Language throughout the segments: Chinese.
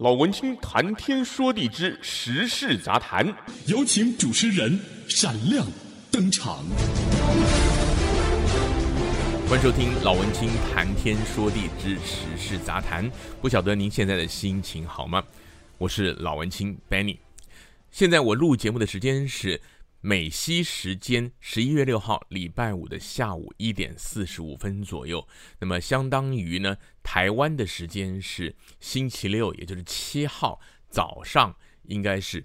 老文青谈天说地之时事杂谈，有请主持人闪亮登场。欢迎收听老文青谈天说地之时事杂谈。不晓得您现在的心情好吗？我是老文青 Benny。现在我录节目的时间是美西时间十一月六号礼拜五的下午一点四十五分左右，那么相当于呢，台湾的时间是星期六，也就是七号早上，应该是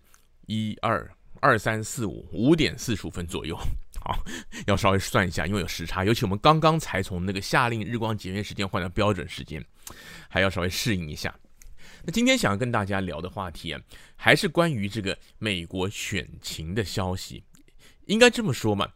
一二二三四五五点四十五分左右。好，要稍微算一下，因为有时差，尤其我们刚刚才从那个夏令日光节约时间换到标准时间，还要稍微适应一下。那今天想要跟大家聊的话题啊，还是关于这个美国选情的消息。应该这么说嘛，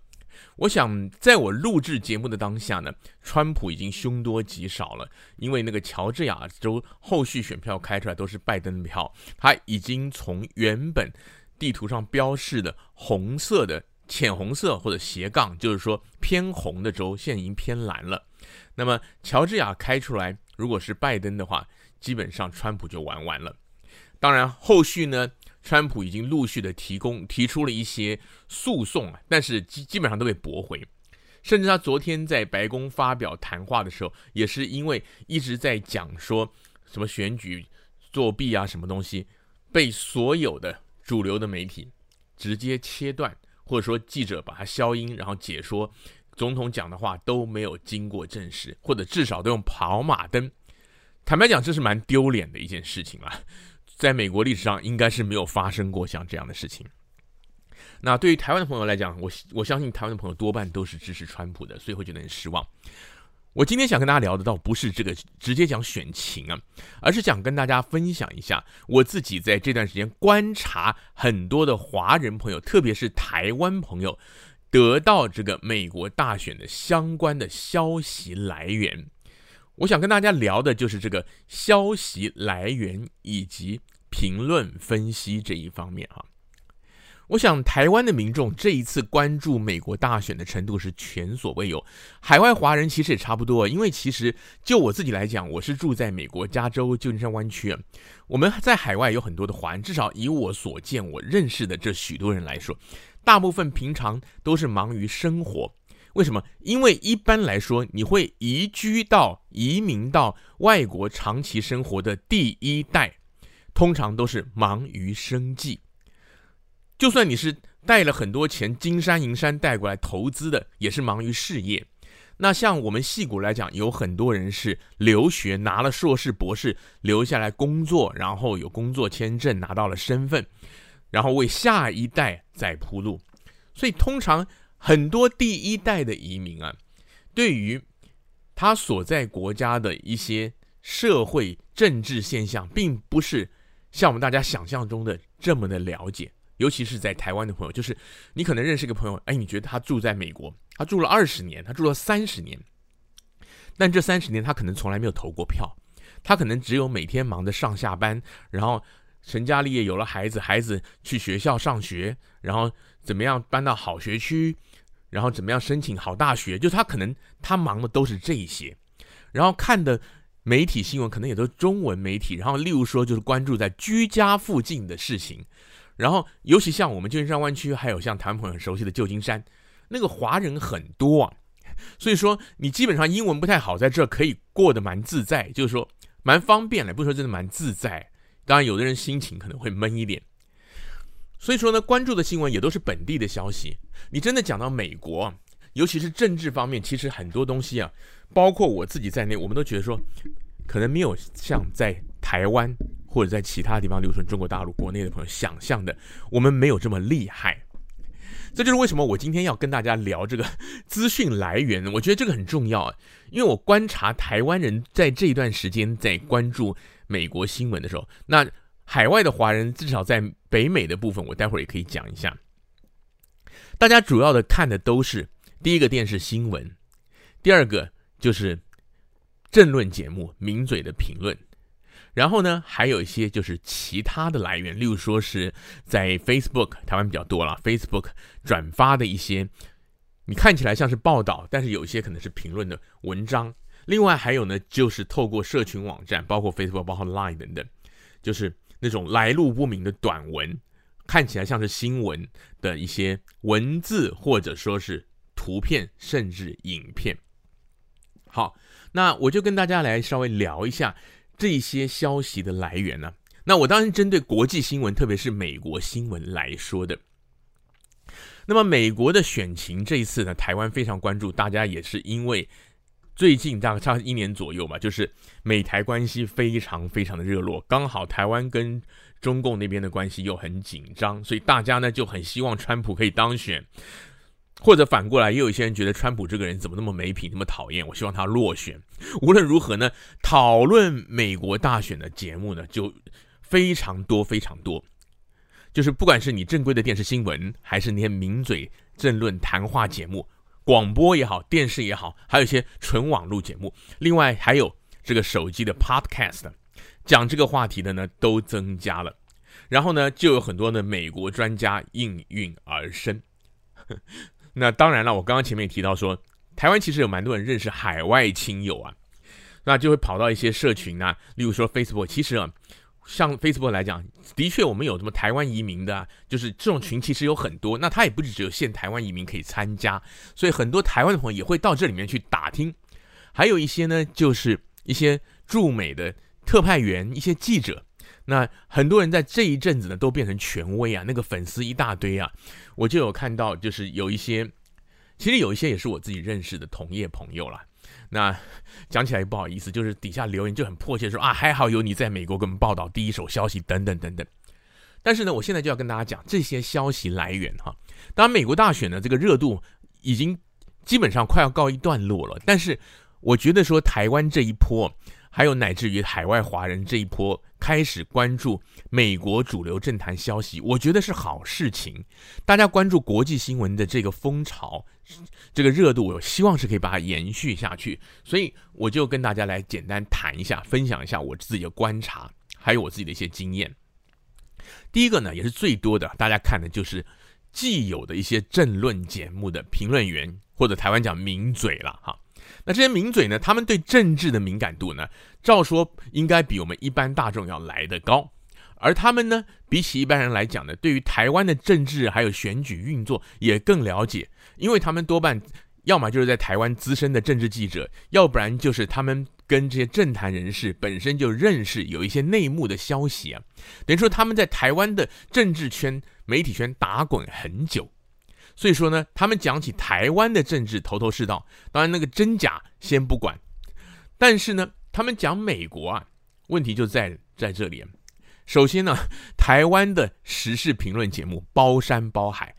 我想在我录制节目的当下呢，川普已经凶多吉少了，因为那个乔治亚州后续选票开出来都是拜登的票，他已经从原本地图上标示的红色的浅红色或者斜杠，就是说偏红的州，现在已经偏蓝了。那么乔治亚开出来，如果是拜登的话，基本上川普就玩完了。当然，后续呢，川普已经陆续的提供提出了一些诉讼啊，但是基基本上都被驳回。甚至他昨天在白宫发表谈话的时候，也是因为一直在讲说什么选举作弊啊，什么东西，被所有的主流的媒体直接切断，或者说记者把它消音，然后解说总统讲的话都没有经过证实，或者至少都用跑马灯。坦白讲，这是蛮丢脸的一件事情了，在美国历史上应该是没有发生过像这样的事情。那对于台湾的朋友来讲，我我相信台湾的朋友多半都是支持川普的，所以会觉得很失望。我今天想跟大家聊的倒不是这个直接讲选情啊，而是想跟大家分享一下我自己在这段时间观察很多的华人朋友，特别是台湾朋友得到这个美国大选的相关的消息来源。我想跟大家聊的就是这个消息来源以及评论分析这一方面哈。我想台湾的民众这一次关注美国大选的程度是前所未有，海外华人其实也差不多，因为其实就我自己来讲，我是住在美国加州旧金山湾区，我们在海外有很多的华人，至少以我所见我认识的这许多人来说，大部分平常都是忙于生活。为什么？因为一般来说，你会移居到、移民到外国长期生活的第一代，通常都是忙于生计。就算你是带了很多钱，金山银山带过来投资的，也是忙于事业。那像我们矽谷来讲，有很多人是留学，拿了硕士、博士，留下来工作，然后有工作签证，拿到了身份，然后为下一代在铺路。所以通常。很多第一代的移民啊，对于他所在国家的一些社会政治现象，并不是像我们大家想象中的这么的了解。尤其是在台湾的朋友，就是你可能认识一个朋友，哎，你觉得他住在美国，他住了二十年，他住了三十年，但这三十年他可能从来没有投过票，他可能只有每天忙着上下班，然后成家立业，有了孩子，孩子去学校上学，然后怎么样搬到好学区。然后怎么样申请好大学？就他可能他忙的都是这一些，然后看的媒体新闻可能也都是中文媒体。然后例如说就是关注在居家附近的事情，然后尤其像我们旧金山湾区，还有像台湾朋友很熟悉的旧金山，那个华人很多啊，所以说你基本上英文不太好，在这可以过得蛮自在，就是说蛮方便的，不说真的蛮自在。当然有的人心情可能会闷一点。所以说呢，关注的新闻也都是本地的消息。你真的讲到美国，尤其是政治方面，其实很多东西啊，包括我自己在内，我们都觉得说，可能没有像在台湾或者在其他地方，留存中国大陆国内的朋友想象的，我们没有这么厉害。这就是为什么我今天要跟大家聊这个资讯来源。我觉得这个很重要，因为我观察台湾人在这一段时间在关注美国新闻的时候，那。海外的华人，至少在北美的部分，我待会儿也可以讲一下。大家主要的看的都是第一个电视新闻，第二个就是政论节目、名嘴的评论，然后呢，还有一些就是其他的来源，例如说是在 Facebook，台湾比较多了，Facebook 转发的一些，你看起来像是报道，但是有一些可能是评论的文章。另外还有呢，就是透过社群网站，包括 Facebook、包括 Line 等等。就是那种来路不明的短文，看起来像是新闻的一些文字，或者说是图片，甚至影片。好，那我就跟大家来稍微聊一下这些消息的来源呢。那我当然针对国际新闻，特别是美国新闻来说的。那么美国的选情这一次呢，台湾非常关注，大家也是因为最近大概差一年左右嘛，就是美台关系非常非常的热络，刚好台湾跟中共那边的关系又很紧张，所以大家呢就很希望川普可以当选。或者反过来，也有一些人觉得川普这个人怎么那么没品，那么讨厌，我希望他落选。无论如何呢，讨论美国大选的节目呢，就非常多非常多。就是不管是你正规的电视新闻，还是那些名嘴政论谈话节目，广播也好，电视也好，还有一些纯网络节目，另外还有这个手机的 Podcast，讲这个话题的呢，都增加了。然后呢，就有很多的美国专家应运而生。那当然了，我刚刚前面提到说，台湾其实有蛮多人认识海外亲友啊，那就会跑到一些社群啊，例如说 Facebook，其实啊，像 Facebook 来讲，的确我们有什么台湾移民的啊，就是这种群其实有很多，那它也不是只有限台湾移民可以参加，所以很多台湾的朋友也会到这里面去打听，还有一些呢，就是一些驻美的特派员、一些记者。那很多人在这一阵子呢，都变成权威啊，那个粉丝一大堆啊，我就有看到，就是有一些，其实有一些也是我自己认识的同业朋友啦。那讲起来也不好意思，就是底下留言就很迫切说啊，还好有你在美国给我们报道第一手消息等等等等。但是呢，我现在就要跟大家讲这些消息来源哈。当然，美国大选的，这个热度已经基本上快要告一段落了，但是我觉得说台湾这一波。还有乃至于海外华人这一波开始关注美国主流政坛消息，我觉得是好事情。大家关注国际新闻的这个风潮，这个热度，我希望是可以把它延续下去。所以我就跟大家来简单谈一下，分享一下我自己的观察，还有我自己的一些经验。第一个呢，也是最多的，大家看的就是既有的一些政论节目的评论员，或者台湾讲名嘴了哈。那这些名嘴呢，他们对政治的敏感度呢，照说应该比我们一般大众要来得高。而他们呢，比起一般人来讲呢，对于台湾的政治还有选举运作也更了解，因为他们多半要么就是在台湾资深的政治记者，要不然就是他们跟这些政坛人士本身就认识，有一些内幕的消息啊，等于说他们在台湾的政治圈、媒体圈打滚很久。所以说呢，他们讲起台湾的政治头头是道，当然那个真假先不管，但是呢，他们讲美国啊，问题就在在这里。首先呢，台湾的时事评论节目包山包海，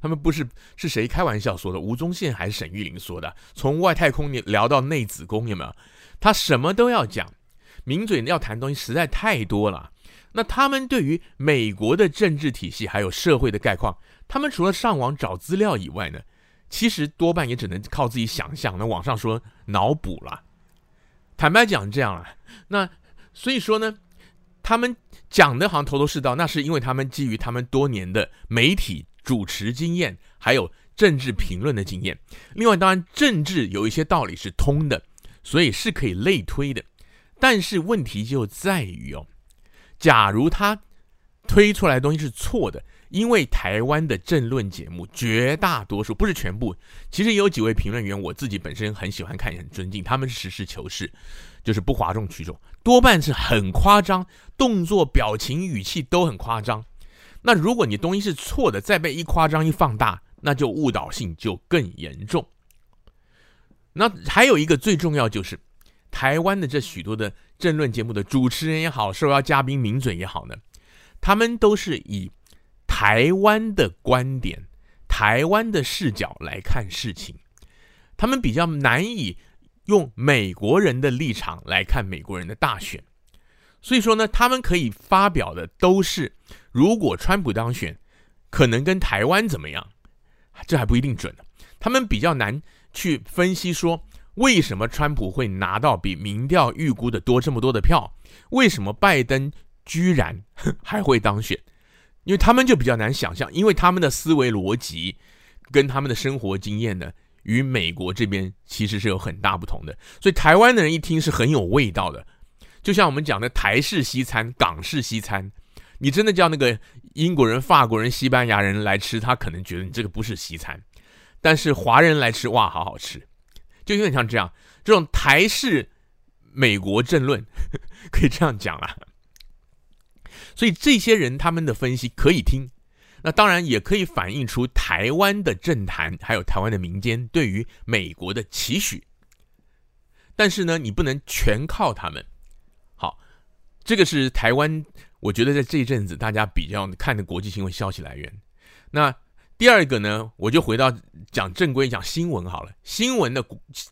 他们不是是谁开玩笑说的？吴宗宪还是沈玉琳说的？从外太空聊到内子宫有没有？他什么都要讲，名嘴要谈东西实在太多了。那他们对于美国的政治体系还有社会的概况。他们除了上网找资料以外呢，其实多半也只能靠自己想象。那网上说脑补了，坦白讲这样了。那所以说呢，他们讲的好像头头是道，那是因为他们基于他们多年的媒体主持经验，还有政治评论的经验。另外，当然政治有一些道理是通的，所以是可以类推的。但是问题就在于哦，假如他推出来东西是错的。因为台湾的政论节目绝大多数不是全部，其实也有几位评论员，我自己本身很喜欢看，也很尊敬，他们是实事求是，就是不哗众取宠，多半是很夸张，动作、表情、语气都很夸张。那如果你东西是错的，再被一夸张一放大，那就误导性就更严重。那还有一个最重要就是，台湾的这许多的政论节目的主持人也好，受邀嘉宾名嘴也好呢，他们都是以。台湾的观点，台湾的视角来看事情，他们比较难以用美国人的立场来看美国人的大选，所以说呢，他们可以发表的都是如果川普当选，可能跟台湾怎么样，这还不一定准呢。他们比较难去分析说，为什么川普会拿到比民调预估的多这么多的票，为什么拜登居然 还会当选。因为他们就比较难想象，因为他们的思维逻辑跟他们的生活经验呢，与美国这边其实是有很大不同的。所以台湾的人一听是很有味道的，就像我们讲的台式西餐、港式西餐，你真的叫那个英国人、法国人、西班牙人来吃，他可能觉得你这个不是西餐，但是华人来吃，哇，好好吃，就有点像这样，这种台式美国政论 可以这样讲啦。所以这些人他们的分析可以听，那当然也可以反映出台湾的政坛还有台湾的民间对于美国的期许，但是呢，你不能全靠他们。好这个是台湾，我觉得在这一阵子大家比较看的国际新闻消息来源。那第二个呢，我就回到讲正规讲新闻好了。新闻的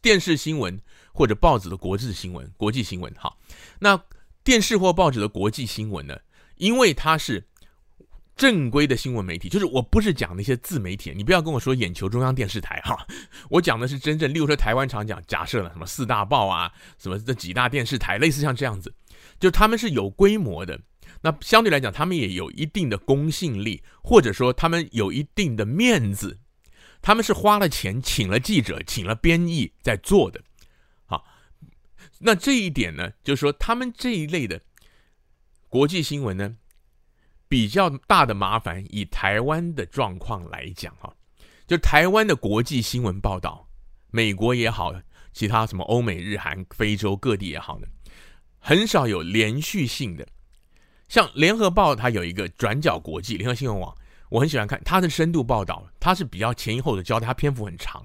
电视新闻或者报纸的国际新闻、国际新闻，好。那电视或报纸的国际新闻呢，因为它是正规的新闻媒体，就是我不是讲那些自媒体，你不要跟我说眼球中央电视台哈，我讲的是真正，例如说台湾常讲，假设了什么四大报啊，什么这几大电视台，类似像这样子。就他们是有规模的，那相对来讲，他们也有一定的公信力，或者说他们有一定的面子，他们是花了钱请了记者，请了编译在做的。好，那这一点呢，就是说他们这一类的国际新闻呢，比较大的麻烦，以台湾的状况来讲，哈，就台湾的国际新闻报道，美国也好，其他什么欧美日韩非洲各地也好呢。很少有连续性的，像联合报，它有一个转角国际联合新闻网，我很喜欢看它的深度报道，它是比较前因后的交代，它篇幅很长。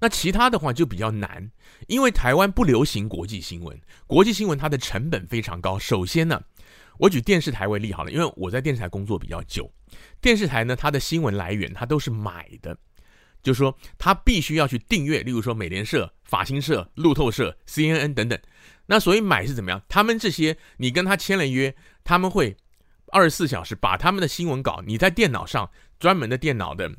那其他的话就比较难，因为台湾不流行国际新闻，国际新闻它的成本非常高。首先呢，我举电视台为例好了，因为我在电视台工作比较久，电视台呢它的新闻来源它都是买的，就是说它必须要去订阅，例如说美联社、法新社、路透社、CNN 等等。那所以买是怎么样？他们这些你跟他签了约，他们会二十四小时把他们的新闻稿，你在电脑上专门的电脑的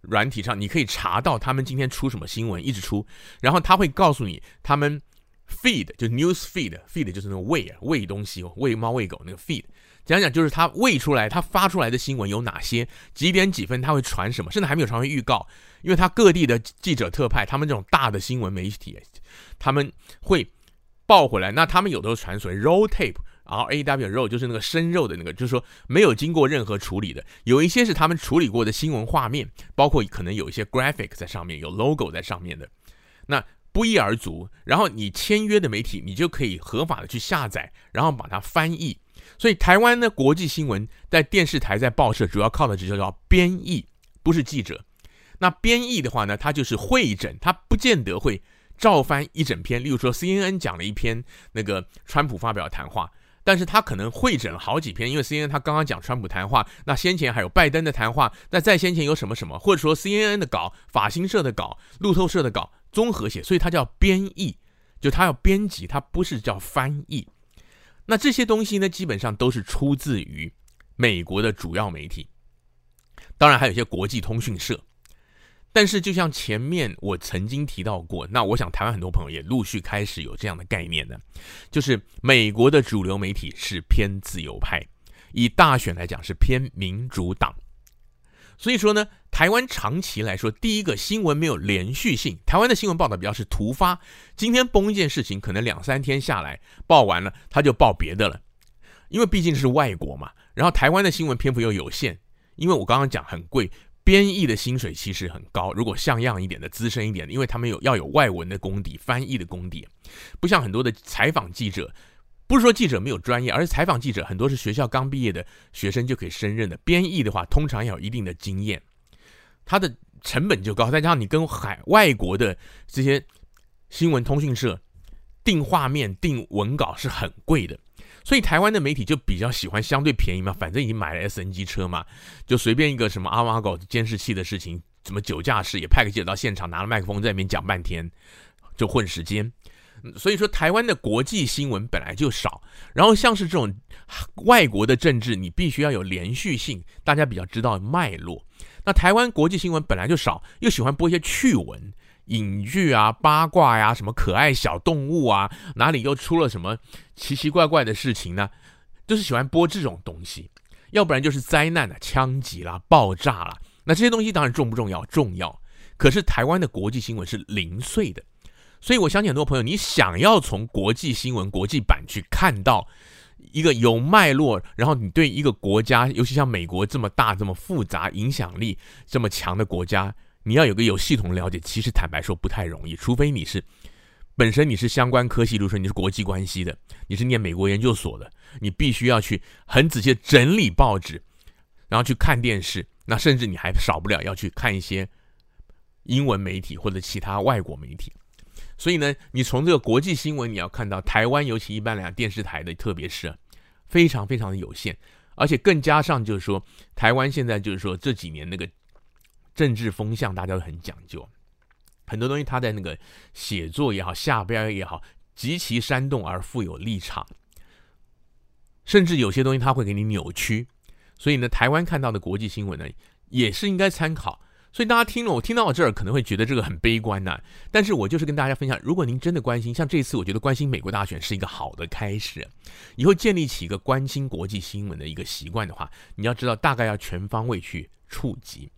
软体上，你可以查到他们今天出什么新闻，一直出，然后他会告诉你他们 feed 就 news feed，feed 就是那种喂啊喂东西，喂猫喂狗那个 feed，讲讲就是他喂出来，他发出来的新闻有哪些，几点几分他会传什么，甚至还没有传回预告，因为他各地的记者特派，他们这种大的新闻媒体，他们会。报回来，那他们有的时候传所谓 raw tape，R A W raw 就是那个生肉的那个，就是说没有经过任何处理的。有一些是他们处理过的新闻画面，包括可能有一些 graphic 在上面，有 logo 在上面的。那不一而足，然后你签约的媒体，你就可以合法的去下载，然后把它翻译。所以台湾的国际新闻在电视台、在报社主要靠的就叫编译，不是记者。那编译的话呢，它就是会诊，它不见得会。照翻一整篇，例如说 CNN 讲了一篇那个川普发表谈话，但是他可能汇整了好几篇，因为 CNN 他刚刚讲川普谈话，那先前还有拜登的谈话，那再先前有什么什么，或者说 CNN 的稿、法新社的稿、路透社的稿综合写，所以它叫编译，就他要编辑，它不是叫翻译。那这些东西呢，基本上都是出自于美国的主要媒体，当然还有一些国际通讯社。但是，就像前面我曾经提到过，那我想台湾很多朋友也陆续开始有这样的概念呢，就是美国的主流媒体是偏自由派，以大选来讲是偏民主党。所以说呢，台湾长期来说，第一个新闻没有连续性，台湾的新闻报道比较是突发，今天崩一件事情，可能两三天下来报完了，他就报别的了，因为毕竟是外国嘛。然后台湾的新闻篇幅又有限，因为我刚刚讲很贵。编译的薪水其实很高，如果像样一点的、资深一点的，因为他们有要有外文的功底、翻译的功底，不像很多的采访记者，不是说记者没有专业，而是采访记者很多是学校刚毕业的学生就可以胜任的。编译的话，通常要有一定的经验，它的成本就高，再加上你跟海外国的这些新闻通讯社订画面、订文稿是很贵的。所以台湾的媒体就比较喜欢相对便宜嘛，反正已经买了 SNG 车嘛，就随便一个什么阿猫阿狗监视器的事情，什么酒驾事也派个记者到现场，拿了麦克风在那边讲半天，就混时间。所以说台湾的国际新闻本来就少，然后像是这种外国的政治，你必须要有连续性，大家比较知道脉络。那台湾国际新闻本来就少，又喜欢播一些趣闻。影剧啊，八卦呀、什么可爱小动物啊，哪里又出了什么奇奇怪怪的事情呢？就是喜欢播这种东西，要不然就是灾难啊，枪击啦、爆炸啦。那这些东西当然重不重要？重要。可是台湾的国际新闻是零碎的，所以我相信很多朋友，你想要从国际新闻、国际版去看到一个有脉络，然后你对一个国家，尤其像美国这么大、这么复杂、影响力这么强的国家，你要有个有系统的了解，其实坦白说不太容易，除非你是本身你是相关科系，比如说你是国际关系的，你是念美国研究所的，你必须要去很仔细的整理报纸，然后去看电视，那甚至你还少不了要去看一些英文媒体或者其他外国媒体。所以呢，你从这个国际新闻，你要看到台湾，尤其一般来讲电视台的，特别是非常非常的有限，而且更加上就是说，台湾现在就是说这几年那个政治风向，大家都很讲究，很多东西他在那个写作也好，下边也好，极其煽动而富有立场，甚至有些东西他会给你扭曲，所以呢，台湾看到的国际新闻呢，也是应该参考。所以大家听了我听到这儿，可能会觉得这个很悲观呐、啊。但是我就是跟大家分享，如果您真的关心，像这次我觉得关心美国大选是一个好的开始。以后建立起一个关心国际新闻的一个习惯的话，你要知道大概要全方位去触及。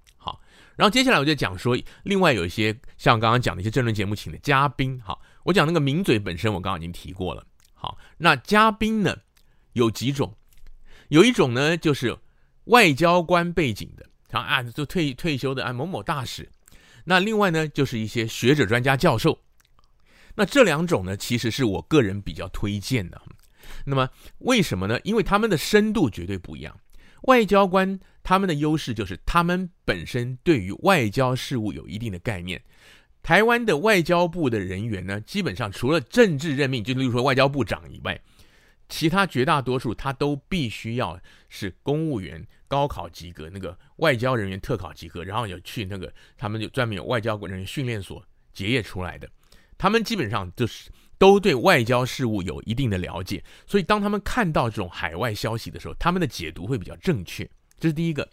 然后接下来我就讲说，另外有一些像刚刚讲的一些政论节目请的嘉宾。好，我讲那个名嘴本身，我刚刚已经提过了。好，那嘉宾呢有几种，有一种呢就是外交官背景的。啊，就退退休的啊，某某大使。那另外呢，就是一些学者、专家、教授。那这两种呢，其实是我个人比较推荐的。那么为什么呢？因为他们的深度绝对不一样。外交官他们的优势就是他们本身对于外交事务有一定的概念。台湾的外交部的人员呢，基本上除了政治任命，就例如说外交部长以外，其他绝大多数他都必须要是公务员。高考及格，那个外交人员特考及格，然后有去那个他们就专门有外交人员训练所结业出来的，他们基本上就是都对外交事务有一定的了解，所以当他们看到这种海外消息的时候，他们的解读会比较正确，这是第一个。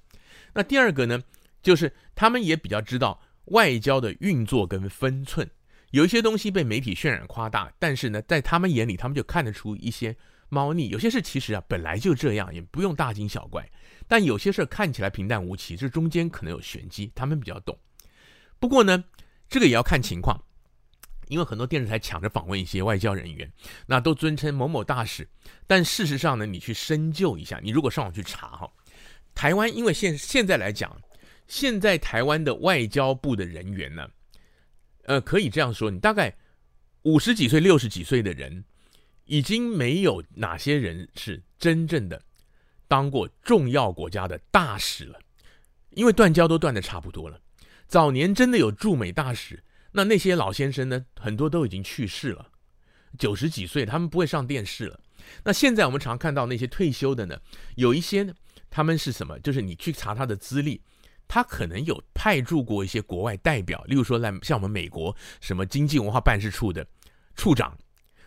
那第二个呢，就是他们也比较知道外交的运作跟分寸，有一些东西被媒体渲染夸大，但是呢，在他们眼里，他们就看得出一些猫腻，有些事其实啊本来就这样，也不用大惊小怪。但有些事看起来平淡无奇，这中间可能有玄机，他们比较懂。不过呢，这个也要看情况，因为很多电视台抢着访问一些外交人员，那都尊称某某大使。但事实上呢，你去深究一下，你如果上网去查哈，台湾因为现现在来讲，现在台湾的外交部的人员呢，呃，可以这样说，你大概五十几岁、六十几岁的人，已经没有哪些人是真正的。当过重要国家的大使了，因为断交都断的差不多了。早年真的有驻美大使，那那些老先生呢，很多都已经去世了，九十几岁，他们不会上电视了。那现在我们常看到那些退休的呢，有一些呢，他们是什么？就是你去查他的资历，他可能有派驻过一些国外代表，例如说来像我们美国什么经济文化办事处的处长。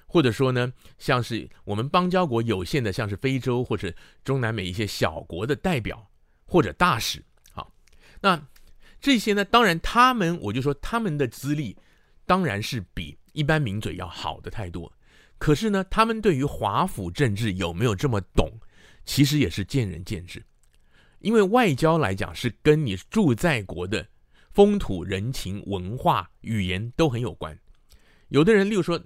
或者说呢，像是我们邦交国有限的，像是非洲或者中南美一些小国的代表或者大使，好，那这些呢，当然他们，我就说他们的资历当然是比一般名嘴要好的太多。可是呢，他们对于华府政治有没有这么懂，其实也是见仁见智。因为外交来讲，是跟你住在国的风土人情、文化、语言都很有关。有的人，例如说。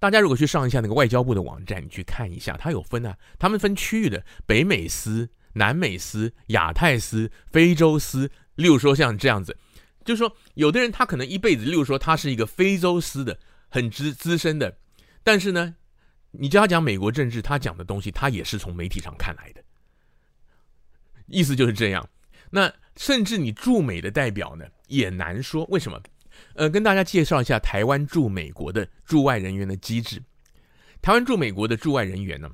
大家如果去上一下那个外交部的网站，你去看一下，它有分啊，他们分区域的，北美司、南美司、亚太司、非洲司。例如说像这样子，就是说有的人他可能一辈子，例如说他是一个非洲司的很资资深的，但是呢，你叫他讲美国政治，他讲的东西他也是从媒体上看来的，意思就是这样。那甚至你驻美的代表呢，也难说，为什么？呃，跟大家介绍一下台湾驻美国的驻外人员的机制。台湾驻美国的驻外人员呢，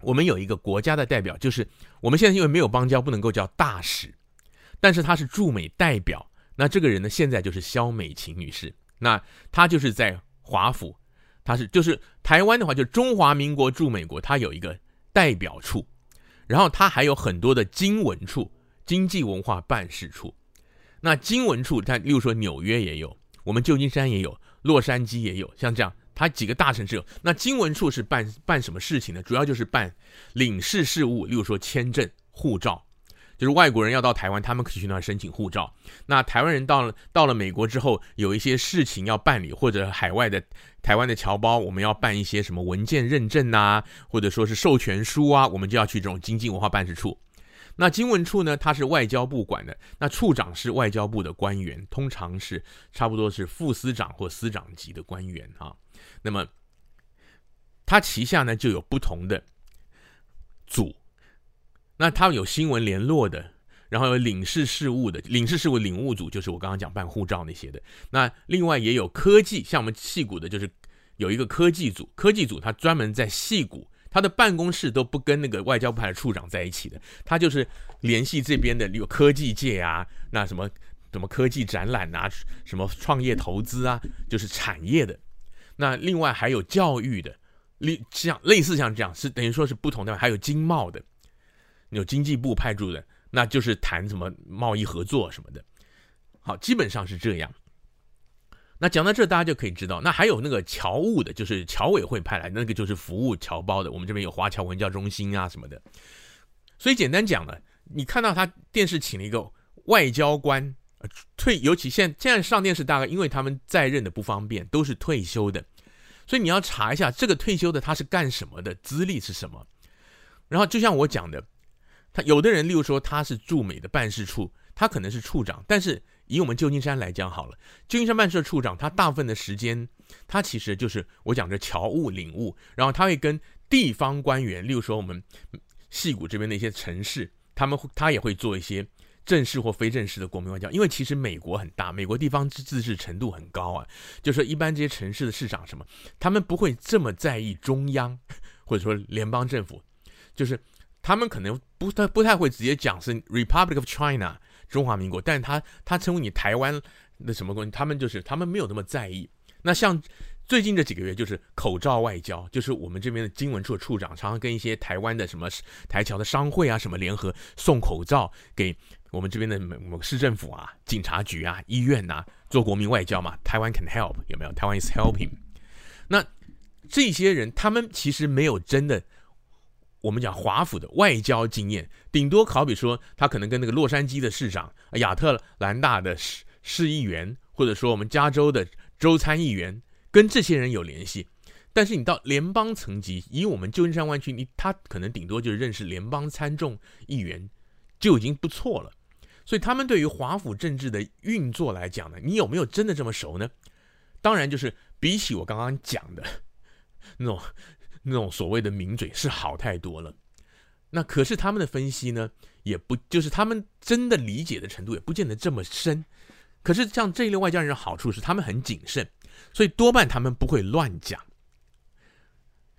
我们有一个国家的代表，就是我们现在因为没有邦交，不能够叫大使，但是他是驻美代表。那这个人呢，现在就是肖美琴女士。那她就是在华府，她是就是台湾的话，就中华民国驻美国，她有一个代表处，然后她还有很多的经文处、经济文化办事处。那经文处，它例如说纽约也有，我们旧金山也有，洛杉矶也有，像这样，它几个大城市有。那经文处是办办什么事情呢？主要就是办领事事务，例如说签证、护照，就是外国人要到台湾，他们可以去那申请护照。那台湾人到了到了美国之后，有一些事情要办理，或者海外的台湾的侨胞，我们要办一些什么文件认证啊，或者说是授权书啊，我们就要去这种经济文化办事处。那经文处呢，它是外交部管的，那处长是外交部的官员，通常是差不多是副司长或司长级的官员啊。那么，他旗下呢就有不同的组，那他有新闻联络的，然后有领事事务的，领事事务领务组就是我刚刚讲办护照那些的。那另外也有科技，像我们戏谷的，就是有一个科技组，科技组他专门在戏谷。他的办公室都不跟那个外交部的处长在一起的，他就是联系这边的有科技界啊，那什么什么科技展览啊，什么创业投资啊，就是产业的。那另外还有教育的，类像类似像这样，是等于说是不同的，还有经贸的，有经济部派驻的，那就是谈什么贸易合作什么的。好，基本上是这样。那讲到这，大家就可以知道，那还有那个侨务的，就是侨委会派来，那个就是服务侨胞的。我们这边有华侨文教中心啊什么的。所以简单讲呢，你看到他电视请了一个外交官，退，尤其现现在上电视，大概因为他们在任的不方便，都是退休的，所以你要查一下这个退休的他是干什么的，资历是什么。然后就像我讲的，他有的人，例如说他是驻美的办事处，他可能是处长，但是。以我们旧金山来讲好了，旧金山办事处长他大部分的时间，他其实就是我讲的侨务领务，然后他会跟地方官员，例如说我们戏谷这边的一些城市，他们会他也会做一些正式或非正式的国民外交。因为其实美国很大，美国地方自治程度很高啊，就说一般这些城市的市长什么，他们不会这么在意中央或者说联邦政府，就是他们可能不太不太会直接讲是 Republic of China。中华民国，但是他他称呼你台湾的什么东西，他们就是他们没有那么在意。那像最近这几个月，就是口罩外交，就是我们这边的经文处处长常常跟一些台湾的什么台侨的商会啊什么联合送口罩给我们这边的某某市政府啊、警察局啊、医院呐、做国民外交嘛。台湾 can help 有没有？台湾 is helping。那这些人他们其实没有真的。我们讲华府的外交经验，顶多好比说，他可能跟那个洛杉矶的市长、亚特兰大的市市议员，或者说我们加州的州参议员，跟这些人有联系。但是你到联邦层级，以我们旧金山湾区，你他可能顶多就是认识联邦参众议员，就已经不错了。所以他们对于华府政治的运作来讲呢，你有没有真的这么熟呢？当然，就是比起我刚刚讲的那种。那种所谓的名嘴是好太多了，那可是他们的分析呢，也不就是他们真的理解的程度也不见得这么深。可是像这一类外交人的好处是，他们很谨慎，所以多半他们不会乱讲。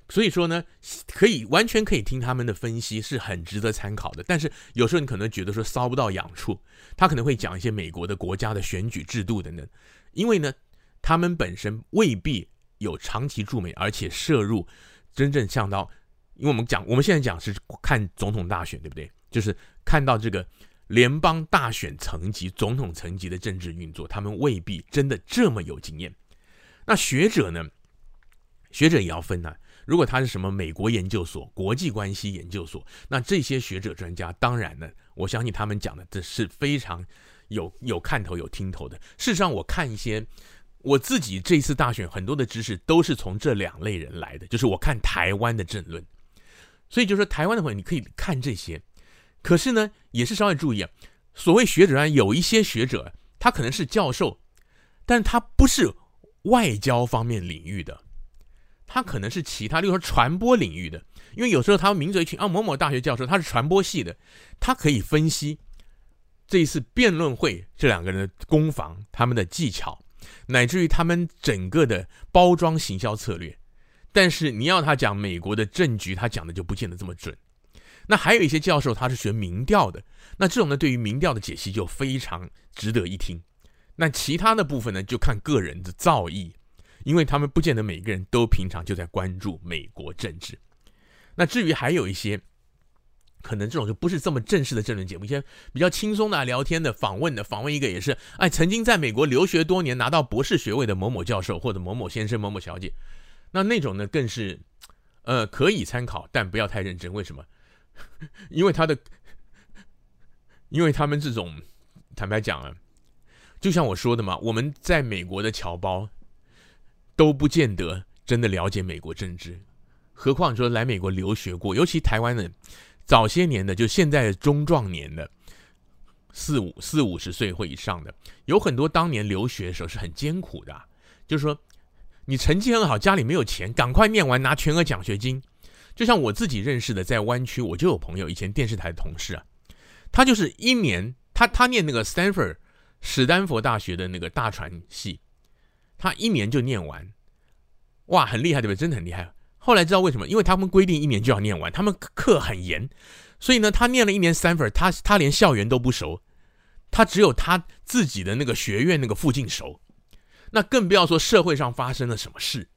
所以说呢，可以完全可以听他们的分析，是很值得参考的。但是有时候你可能觉得说搔不到痒处，他可能会讲一些美国的国家的选举制度等等，因为呢，他们本身未必有长期驻美，而且涉入。真正像到，因为我们讲，我们现在讲是看总统大选，对不对？就是看到这个联邦大选层级、总统层级的政治运作，他们未必真的这么有经验。那学者呢？学者也要分啊。如果他是什么美国研究所、国际关系研究所，那这些学者专家，当然呢，我相信他们讲的这是非常有有看头、有听头的。事实上，我看一些。我自己这次大选很多的知识都是从这两类人来的，就是我看台湾的政论，所以就说台湾的朋友你可以看这些，可是呢也是稍微注意啊，所谓学者啊，有一些学者他可能是教授，但他不是外交方面领域的，他可能是其他，例如说传播领域的，因为有时候他们名嘴群啊某某大学教授他是传播系的，他可以分析这一次辩论会这两个人的攻防他们的技巧。乃至于他们整个的包装行销策略，但是你要他讲美国的政局，他讲的就不见得这么准。那还有一些教授他是学民调的，那这种呢，对于民调的解析就非常值得一听。那其他的部分呢，就看个人的造诣，因为他们不见得每个人都平常就在关注美国政治。那至于还有一些。可能这种就不是这么正式的政论节目，一些比较轻松的、聊天的、访问的，访问一个也是，哎，曾经在美国留学多年，拿到博士学位的某某教授或者某某先生、某某小姐，那那种呢更是，呃，可以参考，但不要太认真。为什么？因为他的因为他们这种坦白讲啊，就像我说的嘛，我们在美国的侨胞都不见得真的了解美国政治，何况说来美国留学过，尤其台湾的早些年的，就现在中壮年的四五四五十岁或以上的，有很多当年留学的时候是很艰苦的，就是说你成绩很好，家里没有钱，赶快念完拿全额奖学金。就像我自己认识的，在湾区我就有朋友，以前电视台的同事啊，他就是一年，他他念那个 Stanford 史丹佛大学的那个大传系，他一年就念完，哇，很厉害对不对？真的很厉害。后来知道为什么？因为他们规定一年就要念完，他们课很严，所以呢，他念了一年 Stanford，他他连校园都不熟，他只有他自己的那个学院那个附近熟，那更不要说社会上发生了什么事。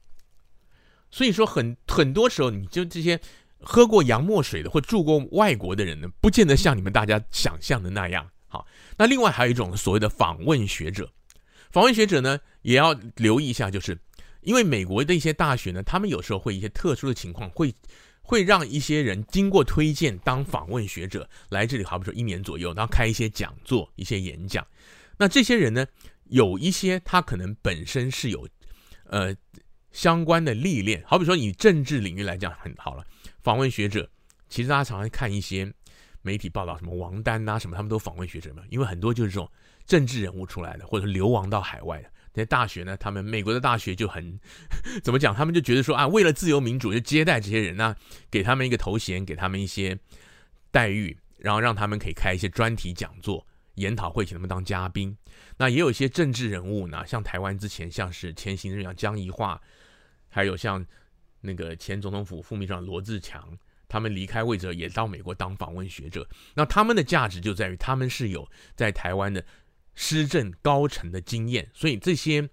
所以说很，很很多时候，你就这些喝过洋墨水的或住过外国的人呢，不见得像你们大家想象的那样。好，那另外还有一种所谓的访问学者，访问学者呢，也要留意一下，就是因为美国的一些大学呢，他们有时候会一些特殊的情况，会会让一些人经过推荐当访问学者来这里，好比说一年左右，然后开一些讲座、一些演讲。那这些人呢，有一些他可能本身是有，呃。相关的历练，好比说以政治领域来讲，很好了。访问学者，其实大家常常看一些媒体报道，什么王丹啊什么，他们都访问学者嘛。因为很多就是这种政治人物出来的，或者流亡到海外的。这些大学呢，他们美国的大学就很 怎么讲？他们就觉得说啊，为了自由民主，就接待这些人呢，给他们一个头衔，给他们一些待遇，然后让他们可以开一些专题讲座、研讨会，请他们当嘉宾。那也有一些政治人物呢，像台湾之前像是前行政长江宜桦。还有像那个前总统府副秘书长罗志强，他们离开位置也到美国当访问学者。那他们的价值就在于他们是有在台湾的施政高层的经验，所以这些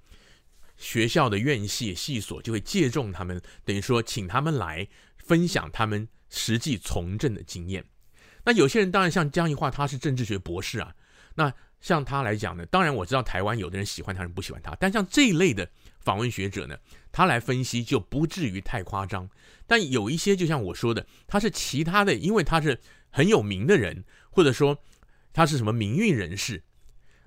学校的院系系所就会借重他们，等于说请他们来分享他们实际从政的经验。那有些人当然像江宜樺，他是政治学博士啊。那像他来讲呢，当然我知道台湾有的人喜欢他，人不喜欢他，但像这一类的。访问学者呢，他来分析就不至于太夸张，但有一些就像我说的，他是其他的，因为他是很有名的人，或者说他是什么名誉人士，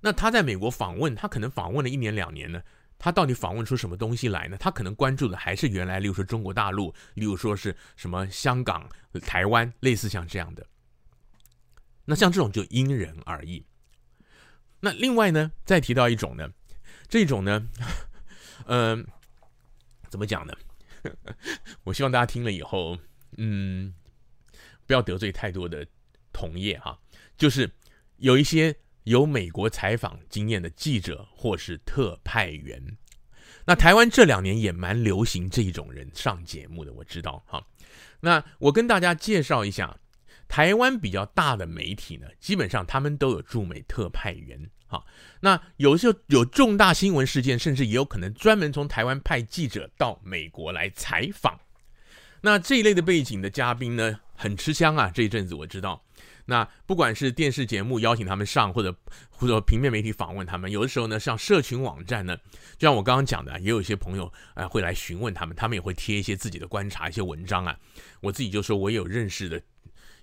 那他在美国访问，他可能访问了一年两年呢，他到底访问出什么东西来呢？他可能关注的还是原来，例如说中国大陆，例如说是什么香港、台湾，类似像这样的。那像这种就因人而异。那另外呢，再提到一种呢，这种呢。嗯、呃，怎么讲呢？我希望大家听了以后，嗯，不要得罪太多的同业哈。就是有一些有美国采访经验的记者或是特派员，那台湾这两年也蛮流行这一种人上节目的，我知道哈。那我跟大家介绍一下，台湾比较大的媒体呢，基本上他们都有驻美特派员。好，那有时候有重大新闻事件，甚至也有可能专门从台湾派记者到美国来采访。那这一类的背景的嘉宾呢，很吃香啊。这一阵子我知道，那不管是电视节目邀请他们上，或者或者平面媒体访问他们，有的时候呢，像社群网站呢，就像我刚刚讲的，也有一些朋友啊会来询问他们，他们也会贴一些自己的观察、一些文章啊。我自己就说，我也有认识的。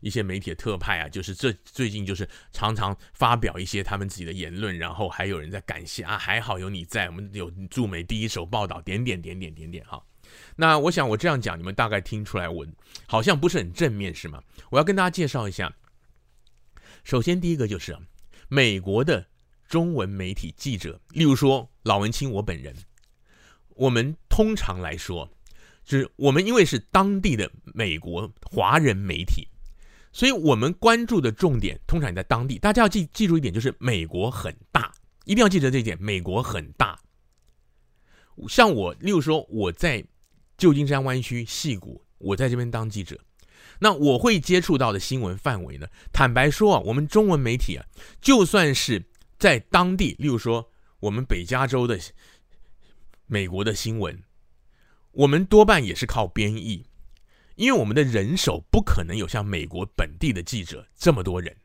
一些媒体的特派啊，就是这最近就是常常发表一些他们自己的言论，然后还有人在感谢啊，还好有你在，我们有驻美第一手报道，点点点点点点哈。那我想我这样讲，你们大概听出来，我好像不是很正面是吗？我要跟大家介绍一下。首先第一个就是美国的中文媒体记者，例如说老文青我本人，我们通常来说，就是我们因为是当地的美国华人媒体。所以我们关注的重点通常也在当地，大家要记记住一点，就是美国很大，一定要记得这一点。美国很大，像我，例如说我在旧金山湾区矽谷，我在这边当记者，那我会接触到的新闻范围呢？坦白说啊，我们中文媒体啊，就算是在当地，例如说我们北加州的美国的新闻，我们多半也是靠编译。因为我们的人手不可能有像美国本地的记者这么多人，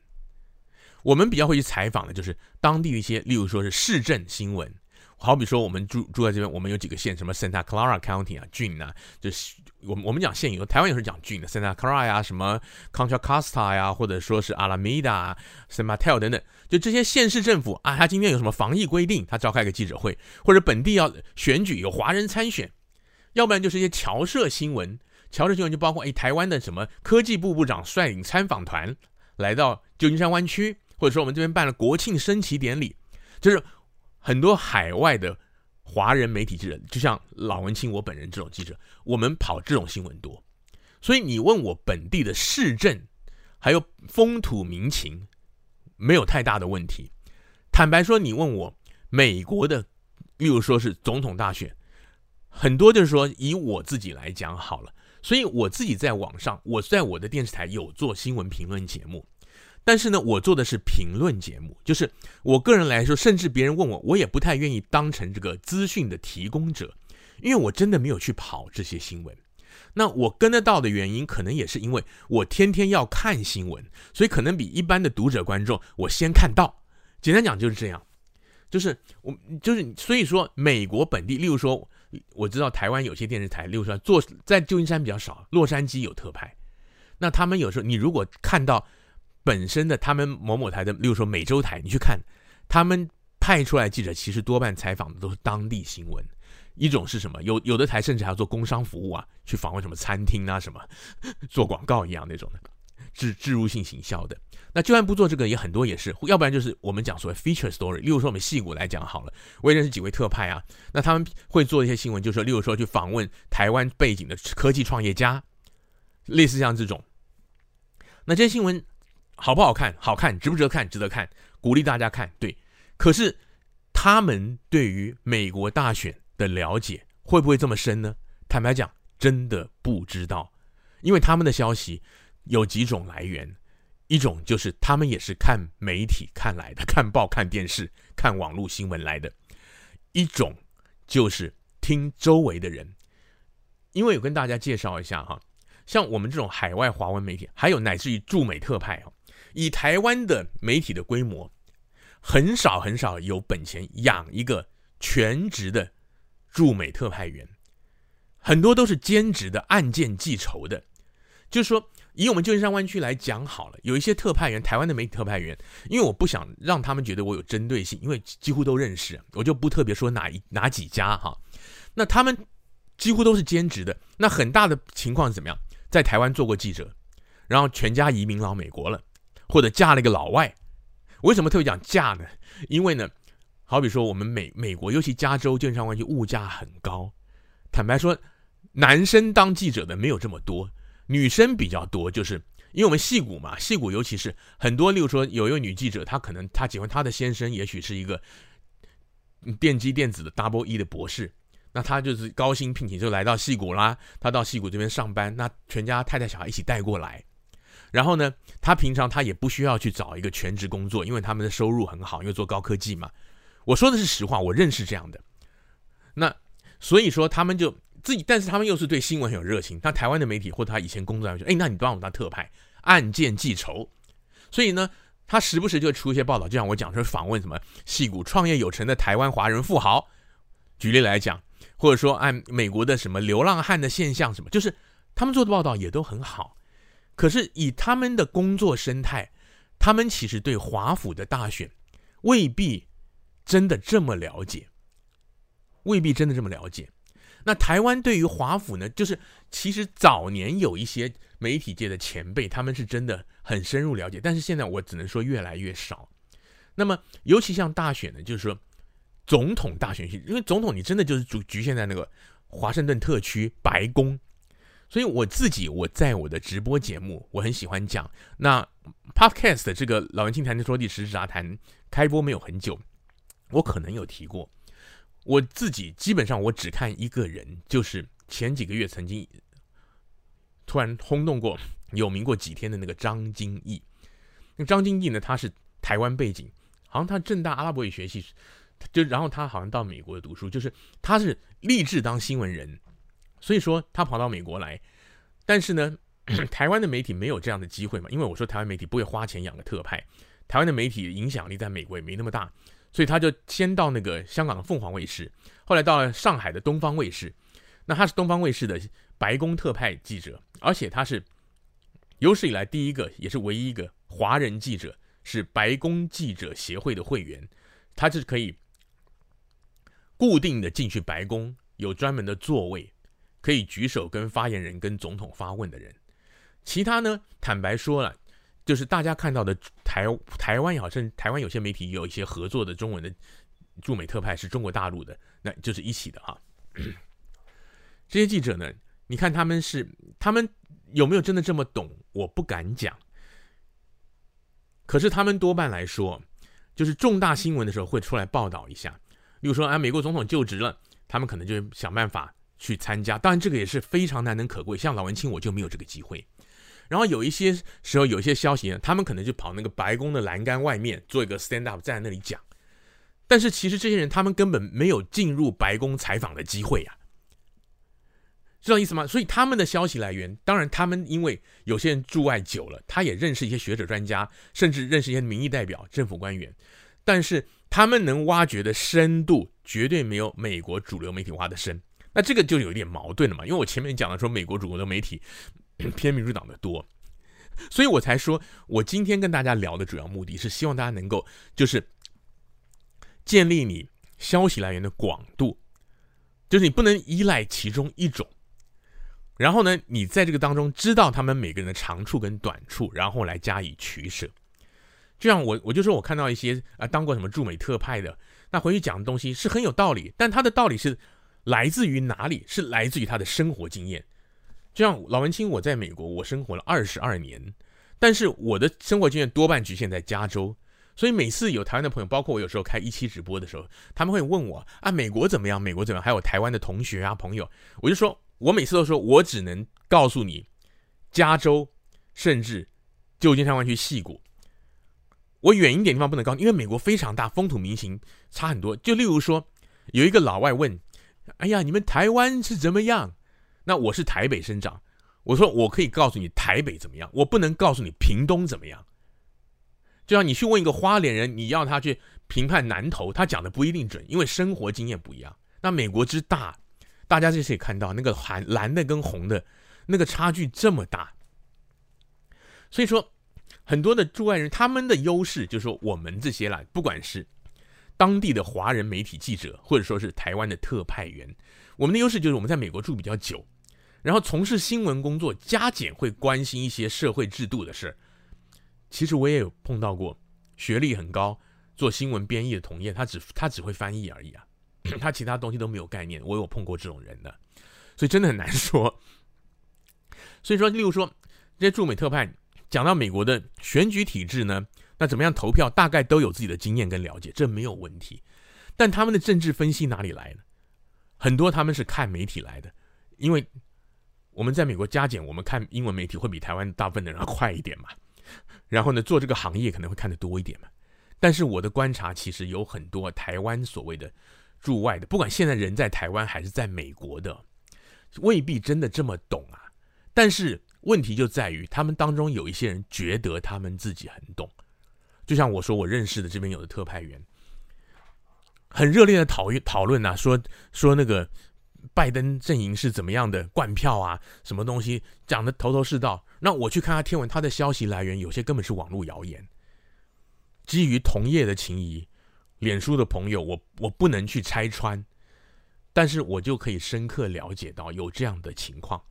我们比较会去采访的就是当地的一些，例如说是市政新闻，好比说我们住住在这边，我们有几个县，什么 Santa Clara County 啊，郡啊，就是我们我们讲县有，台湾有时候讲郡的，Santa Clara 呀，什么 Contra Costa 呀，或者说是 Alameda、San Mateo 等等，就这些县市政府啊，他今天有什么防疫规定，他召开个记者会，或者本地要选举有华人参选，要不然就是一些侨社新闻，侨社新闻就包括哎，台湾的什么科技部部长率领参访团来到旧金山湾区。或者说我们这边办了国庆升旗典礼，就是很多海外的华人媒体记者，就像老文青我本人这种记者，我们跑这种新闻多。所以你问我本地的市政还有风土民情，没有太大的问题。坦白说，你问我美国的，例如说是总统大选，很多就是说以我自己来讲好了。所以我自己在网上，我在我的电视台有做新闻评论节目。但是呢，我做的是评论节目，就是我个人来说，甚至别人问我，我也不太愿意当成这个资讯的提供者，因为我真的没有去跑这些新闻。那我跟得到的原因，可能也是因为我天天要看新闻，所以可能比一般的读者观众我先看到。简单讲就是这样，就是我就是所以说，美国本地，例如说，我知道台湾有些电视台，例如说做在旧金山比较少，洛杉矶有特派，那他们有时候你如果看到。本身的他们某某台的，例如说美洲台，你去看，他们派出来记者，其实多半采访的都是当地新闻。一种是什么？有有的台甚至还要做工商服务啊，去访问什么餐厅啊，什么 做广告一样那种的，置置入性行销的。那就算不做这个，也很多也是，要不然就是我们讲所谓 feature story。例如说我们戏骨来讲好了，我也认识几位特派啊，那他们会做一些新闻，就是说，例如说去访问台湾背景的科技创业家，类似像这种。那这些新闻。好不好看？好看，值不值得看？值得看，鼓励大家看。对，可是他们对于美国大选的了解会不会这么深呢？坦白讲，真的不知道，因为他们的消息有几种来源，一种就是他们也是看媒体看来的，看报、看电视、看网络新闻来的；一种就是听周围的人，因为有跟大家介绍一下哈，像我们这种海外华文媒体，还有乃至于驻美特派哦以台湾的媒体的规模，很少很少有本钱养一个全职的驻美特派员，很多都是兼职的案件记仇的。就是说，以我们旧金山湾区来讲好了，有一些特派员，台湾的媒体特派员，因为我不想让他们觉得我有针对性，因为几乎都认识，我就不特别说哪一哪几家哈。那他们几乎都是兼职的，那很大的情况是怎么样？在台湾做过记者，然后全家移民到美国了。或者嫁了一个老外，为什么特别讲嫁呢？因为呢，好比说我们美美国，尤其加州、旧金山湾区物价很高。坦白说，男生当记者的没有这么多，女生比较多。就是因为我们矽谷嘛，矽谷尤其是很多，例如说有一位女记者，她可能她喜欢她的先生，也许是一个电机电子的 Double E 的博士，那她就是高薪聘请就来到矽谷啦。她到矽谷这边上班，那全家太太小孩一起带过来。然后呢，他平常他也不需要去找一个全职工作，因为他们的收入很好，因为做高科技嘛。我说的是实话，我认识这样的。那所以说他们就自己，但是他们又是对新闻很有热情。他台湾的媒体或他以前工作来说，哎，那你帮我当特派，案件记仇。所以呢，他时不时就出一些报道，就像我讲说访问什么戏骨创业有成的台湾华人富豪，举例来讲，或者说按美国的什么流浪汉的现象什么，就是他们做的报道也都很好。可是以他们的工作生态，他们其实对华府的大选未必真的这么了解，未必真的这么了解。那台湾对于华府呢，就是其实早年有一些媒体界的前辈，他们是真的很深入了解，但是现在我只能说越来越少。那么尤其像大选呢，就是说总统大选，因为总统你真的就是局局限在那个华盛顿特区白宫。所以我自己我在我的直播节目，我很喜欢讲。那 Podcast 这个老文青谈天说地时事杂谈开播没有很久，我可能有提过。我自己基本上我只看一个人，就是前几个月曾经突然轰动过、有名过几天的那个张金义。那张金义呢，他是台湾背景，好像他政大阿拉伯语学系，就然后他好像到美国读书，就是他是立志当新闻人。所以说他跑到美国来，但是呢，台湾的媒体没有这样的机会嘛，因为我说台湾媒体不会花钱养个特派，台湾的媒体影响力在美国也没那么大，所以他就先到那个香港的凤凰卫视，后来到了上海的东方卫视。那他是东方卫视的白宫特派记者，而且他是有史以来第一个，也是唯一一个华人记者，是白宫记者协会的会员。他是可以固定的进去白宫，有专门的座位，可以举手跟发言人、跟总统发问的人。其他呢，坦白说了，就是大家看到的台台湾也好，甚至台湾有些媒体有一些合作的中文的驻美特派是中国大陆的，那就是一起的哈。这些记者呢，你看他们是他们有没有真的这么懂？我不敢讲。可是他们多半来说，就是重大新闻的时候会出来报道一下。例如说啊，美国总统就职了，他们可能就想办法去参加。当然，这个也是非常难能可贵。像老文青，我就没有这个机会。然后有一些时候，有一些消息呢，他们可能就跑那个白宫的栏杆外面做一个 stand up，站在那里讲。但是其实这些人，他们根本没有进入白宫采访的机会啊，知道意思吗？所以他们的消息来源，当然他们因为有些人驻外久了，他也认识一些学者专家，甚至认识一些民意代表、政府官员，但是。他们能挖掘的深度绝对没有美国主流媒体挖的深，那这个就有一点矛盾了嘛。因为我前面讲了说美国主流的媒体偏民主党的多，所以我才说我今天跟大家聊的主要目的是希望大家能够就是建立你消息来源的广度，就是你不能依赖其中一种，然后呢，你在这个当中知道他们每个人的长处跟短处，然后来加以取舍。就像我，我就说我看到一些啊，当过什么驻美特派的，那回去讲的东西是很有道理，但他的道理是来自于哪里？是来自于他的生活经验。就像老文青，我在美国，我生活了二十二年，但是我的生活经验多半局限在加州，所以每次有台湾的朋友，包括我有时候开一期直播的时候，他们会问我啊，美国怎么样？美国怎么样？还有台湾的同学啊朋友，我就说，我每次都说我只能告诉你，加州，甚至旧金山湾区细谷。我远一点地方不能告诉你，因为美国非常大，风土民情差很多。就例如说，有一个老外问：“哎呀，你们台湾是怎么样？”那我是台北生长，我说我可以告诉你台北怎么样，我不能告诉你屏东怎么样。就像你去问一个花莲人，你要他去评判南投，他讲的不一定准，因为生活经验不一样。那美国之大，大家这次也看到那个蓝蓝的跟红的那个差距这么大，所以说。很多的驻外人，他们的优势就是说，我们这些啦，不管是当地的华人媒体记者，或者说是台湾的特派员，我们的优势就是我们在美国住比较久，然后从事新闻工作，加减会关心一些社会制度的事。其实我也有碰到过学历很高、做新闻编译的同业，他只他只会翻译而已啊，他其他东西都没有概念。我有碰过这种人的，所以真的很难说。所以说，例如说这些驻美特派。讲到美国的选举体制呢，那怎么样投票，大概都有自己的经验跟了解，这没有问题。但他们的政治分析哪里来呢？很多他们是看媒体来的，因为我们在美国加减，我们看英文媒体会比台湾大部分的人要快一点嘛。然后呢，做这个行业可能会看得多一点嘛。但是我的观察，其实有很多台湾所谓的驻外的，不管现在人在台湾还是在美国的，未必真的这么懂啊。但是。问题就在于，他们当中有一些人觉得他们自己很懂，就像我说，我认识的这边有的特派员，很热烈的讨论讨论啊，说说那个拜登阵营是怎么样的灌票啊，什么东西讲的头头是道。那我去看他天文，他的消息来源有些根本是网络谣言，基于同业的情谊，脸书的朋友，我我不能去拆穿，但是我就可以深刻了解到有这样的情况。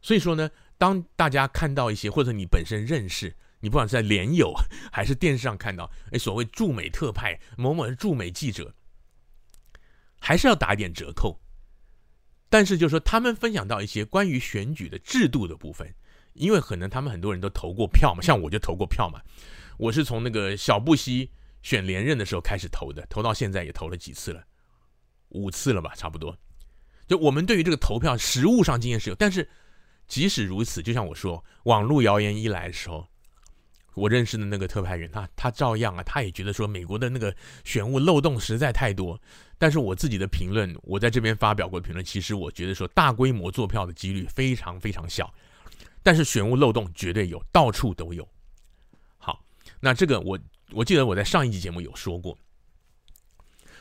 所以说呢，当大家看到一些，或者你本身认识，你不管是在联友还是电视上看到，哎，所谓驻美特派某某的驻美记者，还是要打一点折扣。但是就是说，他们分享到一些关于选举的制度的部分，因为可能他们很多人都投过票嘛，像我就投过票嘛，我是从那个小布希选连任的时候开始投的，投到现在也投了几次了，五次了吧，差不多。就我们对于这个投票实物上经验是有，但是。即使如此，就像我说，网络谣言一来的时候，我认识的那个特派员，他他照样啊，他也觉得说美国的那个选务漏洞实在太多。但是我自己的评论，我在这边发表过评论，其实我觉得说大规模作票的几率非常非常小，但是选务漏洞绝对有，到处都有。好，那这个我我记得我在上一集节目有说过，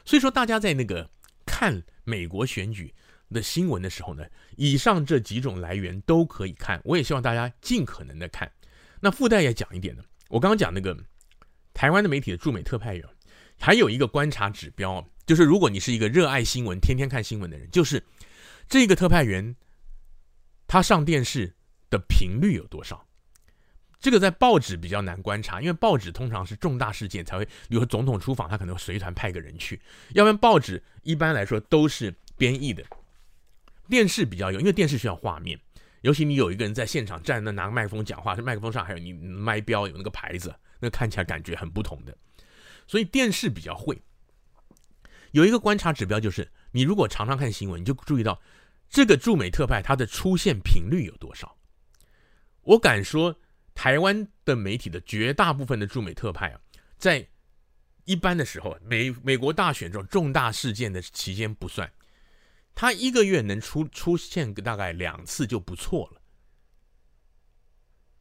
所以说，大家在那个看美国选举的新闻的时候呢，以上这几种来源都可以看。我也希望大家尽可能的看。那附带也讲一点呢，我刚刚讲那个台湾的媒体的驻美特派员，还有一个观察指标，就是如果你是一个热爱新闻、天天看新闻的人，就是这个特派员他上电视的频率有多少。这个在报纸比较难观察，因为报纸通常是重大事件才会，比如说总统出访，他可能随团派个人去，要不然报纸一般来说都是编译的。电视比较有，因为电视需要画面，尤其你有一个人在现场站那拿个麦克风讲话，这麦克风上还有你麦标有那个牌子，那看起来感觉很不同的，所以电视比较会。有一个观察指标就是，你如果常常看新闻，你就注意到这个驻美特派他的出现频率有多少。我敢说。台湾的媒体的绝大部分的驻美特派啊，在一般的时候，美美国大选这种重大事件的期间不算，他一个月能出出现个大概两次就不错了。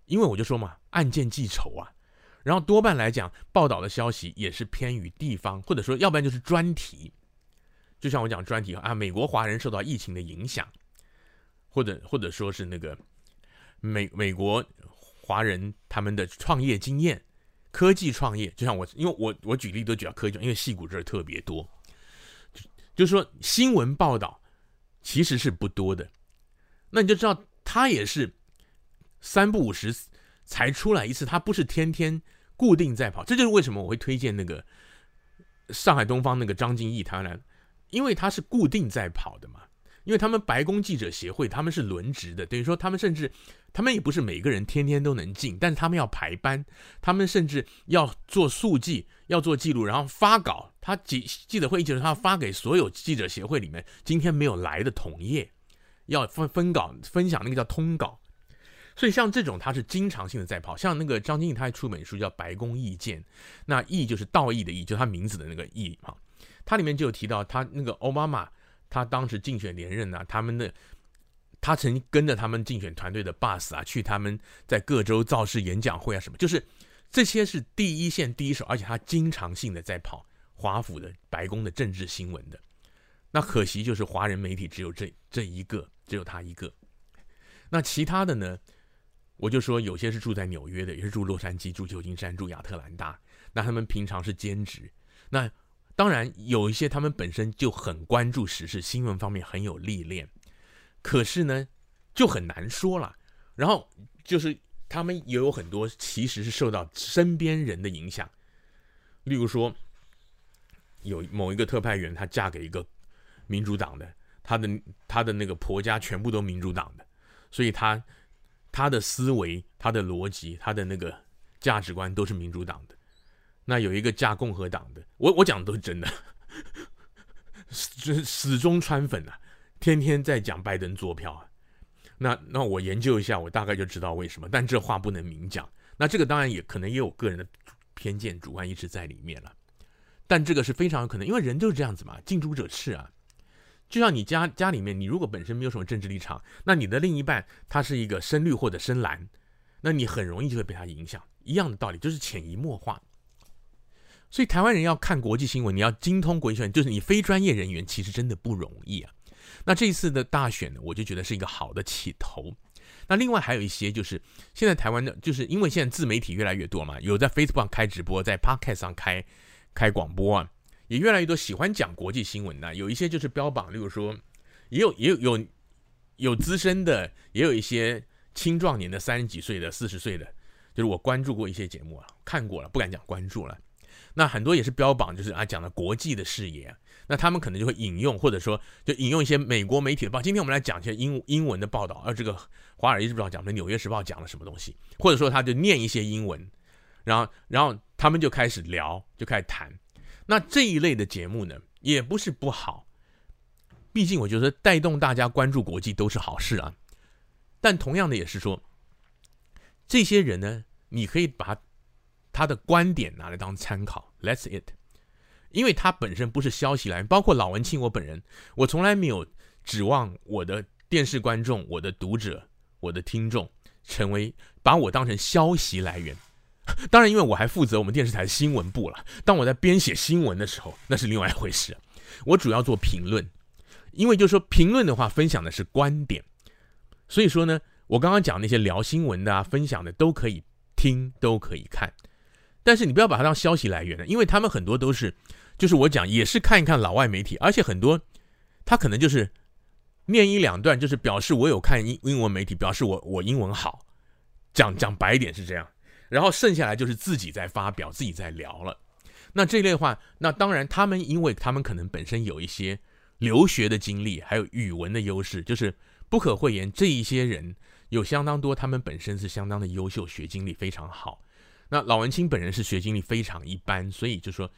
因为我就说嘛，案件记仇啊，然后多半来讲报道的消息也是偏于地方，或者说要不然就是专题，就像我讲专题啊，美国华人受到疫情的影响，或者或者说是那个美美国。华人他们的创业经验，科技创业，就像我，因为我我举例都举到科技，因为戏骨这儿特别多，就就是说新闻报道其实是不多的，那你就知道他也是三不五时才出来一次，他不是天天固定在跑，这就是为什么我会推荐那个上海东方那个张金义他呢，因为他是固定在跑的嘛。因为他们白宫记者协会，他们是轮值的，等于说他们甚至，他们也不是每个人天天都能进，但是他们要排班，他们甚至要做速记，要做记录，然后发稿。他记记者会议就是他发给所有记者协会里面今天没有来的同业，要分分稿分享那个叫通稿。所以像这种他是经常性的在跑，像那个张经义他还出本书叫《白宫意见》，那意就是道义的义，就他名字的那个义哈，他里面就有提到他那个奥巴马。他当时竞选连任啊，他们的他曾跟着他们竞选团队的 bus 啊，去他们在各州造势演讲会啊什么，就是这些是第一线第一手，而且他经常性的在跑华府的白宫的政治新闻的。那可惜就是华人媒体只有这这一个，只有他一个。那其他的呢，我就说有些是住在纽约的，也是住洛杉矶、住旧金山、住亚特兰大，那他们平常是兼职，那。当然，有一些他们本身就很关注时事新闻方面很有历练，可是呢，就很难说了。然后就是他们也有很多其实是受到身边人的影响，例如说，有某一个特派员，她嫁给一个民主党的，她的她的那个婆家全部都民主党的，所以她她的思维、她的逻辑、她的那个价值观都是民主党的。那有一个嫁共和党的，我我讲的都是真的，死死忠川粉啊，天天在讲拜登做票啊。那那我研究一下，我大概就知道为什么。但这话不能明讲。那这个当然也可能也有个人的偏见、主观意识在里面了。但这个是非常有可能，因为人就是这样子嘛，近朱者赤啊。就像你家家里面，你如果本身没有什么政治立场，那你的另一半他是一个深绿或者深蓝，那你很容易就会被他影响。一样的道理，就是潜移默化。所以台湾人要看国际新闻，你要精通国际新闻，就是你非专业人员其实真的不容易啊。那这一次的大选呢，我就觉得是一个好的起头。那另外还有一些就是现在台湾的，就是因为现在自媒体越来越多嘛，有在 Facebook 上开直播，在 Podcast 上开开广播啊，也越来越多喜欢讲国际新闻的，有一些就是标榜，例如说也有也有有有资深的，也有一些青壮年的三十几岁的、四十岁的，就是我关注过一些节目啊，看过了，不敢讲关注了。那很多也是标榜，就是啊讲的国际的视野，那他们可能就会引用，或者说就引用一些美国媒体的报。今天我们来讲一些英英文的报道，而这个《华尔街日报》讲的《纽约时报》讲了什么东西，或者说他就念一些英文，然后然后他们就开始聊，就开始谈。那这一类的节目呢，也不是不好，毕竟我觉得带动大家关注国际都是好事啊。但同样的也是说，这些人呢，你可以把他。他的观点拿来当参考，That's it，因为他本身不是消息来源，包括老文青我本人，我从来没有指望我的电视观众、我的读者、我的听众成为把我当成消息来源。当然，因为我还负责我们电视台新闻部了。当我在编写新闻的时候，那是另外一回事。我主要做评论，因为就是说评论的话，分享的是观点。所以说呢，我刚刚讲那些聊新闻的啊，分享的都可以听，都可以看。但是你不要把它当消息来源了，因为他们很多都是，就是我讲也是看一看老外媒体，而且很多他可能就是念一两段，就是表示我有看英英文媒体，表示我我英文好。讲讲白一点是这样，然后剩下来就是自己在发表，自己在聊了。那这类话，那当然他们因为他们可能本身有一些留学的经历，还有语文的优势，就是不可讳言，这一些人有相当多，他们本身是相当的优秀，学经历非常好。那老文青本人是学经历非常一般，所以就说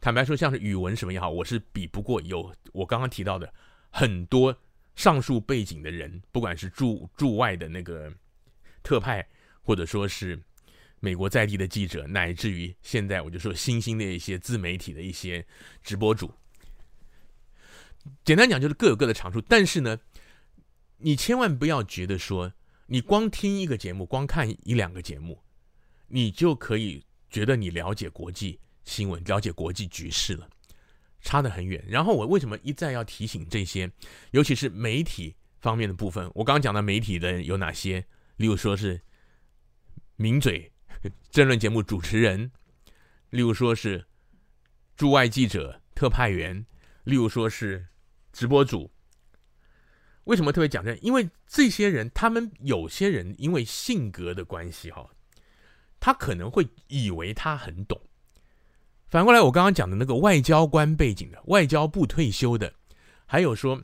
坦白说，像是语文什么也好，我是比不过有我刚刚提到的很多上述背景的人，不管是驻驻外的那个特派。或者说是美国在地的记者，乃至于现在我就说新兴的一些自媒体的一些直播主，简单讲就是各有各的长处。但是呢，你千万不要觉得说你光听一个节目，光看一两个节目，你就可以觉得你了解国际新闻、了解国际局势了，差得很远。然后我为什么一再要提醒这些，尤其是媒体方面的部分？我刚刚讲的媒体的有哪些？例如说是。名嘴、争论节目主持人，例如说是驻外记者、特派员，例如说是直播主。为什么特别讲这？因为这些人，他们有些人因为性格的关系，哈，他可能会以为他很懂。反过来，我刚刚讲的那个外交官背景的、外交部退休的，还有说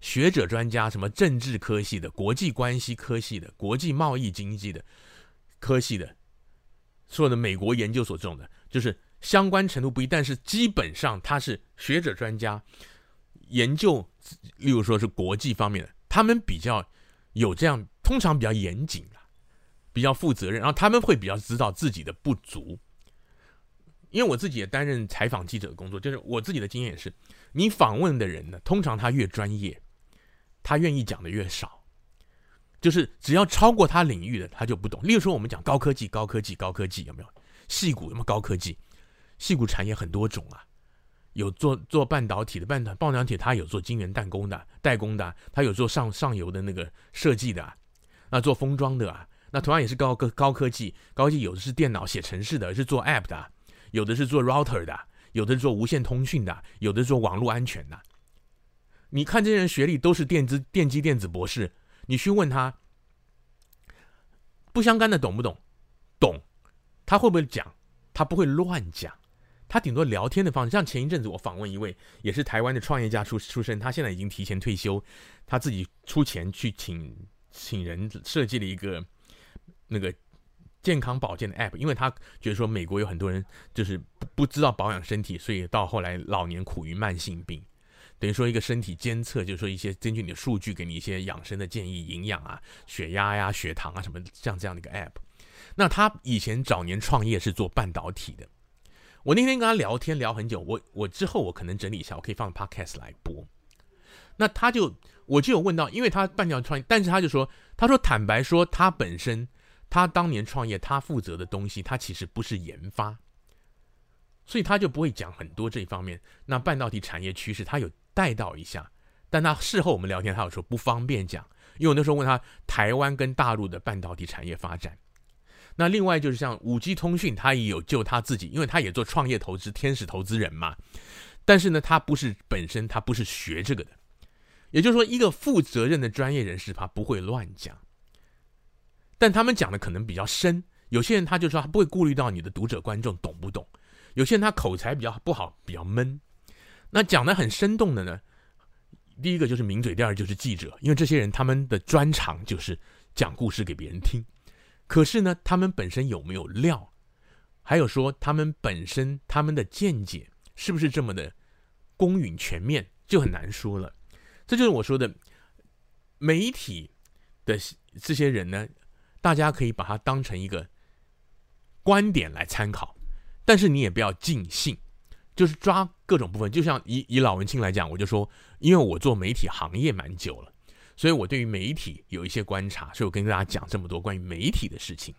学者专家，什么政治科系的、国际关系科系的、国际贸易经济的。科系的，说的美国研究所这种的，就是相关程度不一，但是基本上他是学者专家，研究，例如说是国际方面的，他们比较有这样，通常比较严谨，比较负责任，然后他们会比较知道自己的不足。因为我自己也担任采访记者的工作，就是我自己的经验也是，你访问的人呢，通常他越专业，他愿意讲的越少。就是只要超过他领域的，他就不懂。例如说，我们讲高科技，高科技，高科技有没有？细谷有没有高科技？细谷产业很多种啊，有做做半导体的，半导半导体，它有做晶圆代工的，代工的，它有做上上游的那个设计的，啊那做封装的啊，那同样也是高科高科技，高科技有的是电脑写程式的，是做 App 的，有的是做 Router 的，有的是做无线通讯的，有的是做网络安全的。你看这些人学历都是电子电机电子博士。你去问他，不相干的懂不懂？懂，他会不会讲？他不会乱讲，他顶多聊天的方式。像前一阵子我访问一位也是台湾的创业家出出身，他现在已经提前退休，他自己出钱去请请人设计了一个那个健康保健的 app，因为他觉得说美国有很多人就是不不知道保养身体，所以到后来老年苦于慢性病。等于说一个身体监测，就是说一些根据你的数据给你一些养生的建议，营养啊、血压呀、血糖啊什么像这样的一个 app。那他以前早年创业是做半导体的。我那天跟他聊天聊很久，我我之后我可能整理一下，我可以放 podcast 来播。那他就我就有问到，因为他半导创业，但是他就说，他说坦白说，他本身他当年创业，他负责的东西，他其实不是研发，所以他就不会讲很多这一方面。那半导体产业趋势，他有。带到一下，但他事后我们聊天，他有说不方便讲，因为我那时候问他台湾跟大陆的半导体产业发展。那另外就是像五 G 通讯，他也有就他自己，因为他也做创业投资，天使投资人嘛。但是呢，他不是本身他不是学这个的，也就是说，一个负责任的专业人士，他不会乱讲。但他们讲的可能比较深，有些人他就说他不会顾虑到你的读者观众懂不懂，有些人他口才比较不好，比较闷。那讲得很生动的呢，第一个就是名嘴，第二就是记者，因为这些人他们的专长就是讲故事给别人听。可是呢，他们本身有没有料？还有说他们本身他们的见解是不是这么的公允全面，就很难说了。这就是我说的媒体的这些人呢，大家可以把它当成一个观点来参考，但是你也不要尽信。就是抓各种部分，就像以以老文青来讲，我就说，因为我做媒体行业蛮久了，所以我对于媒体有一些观察，所以我跟大家讲这么多关于媒体的事情。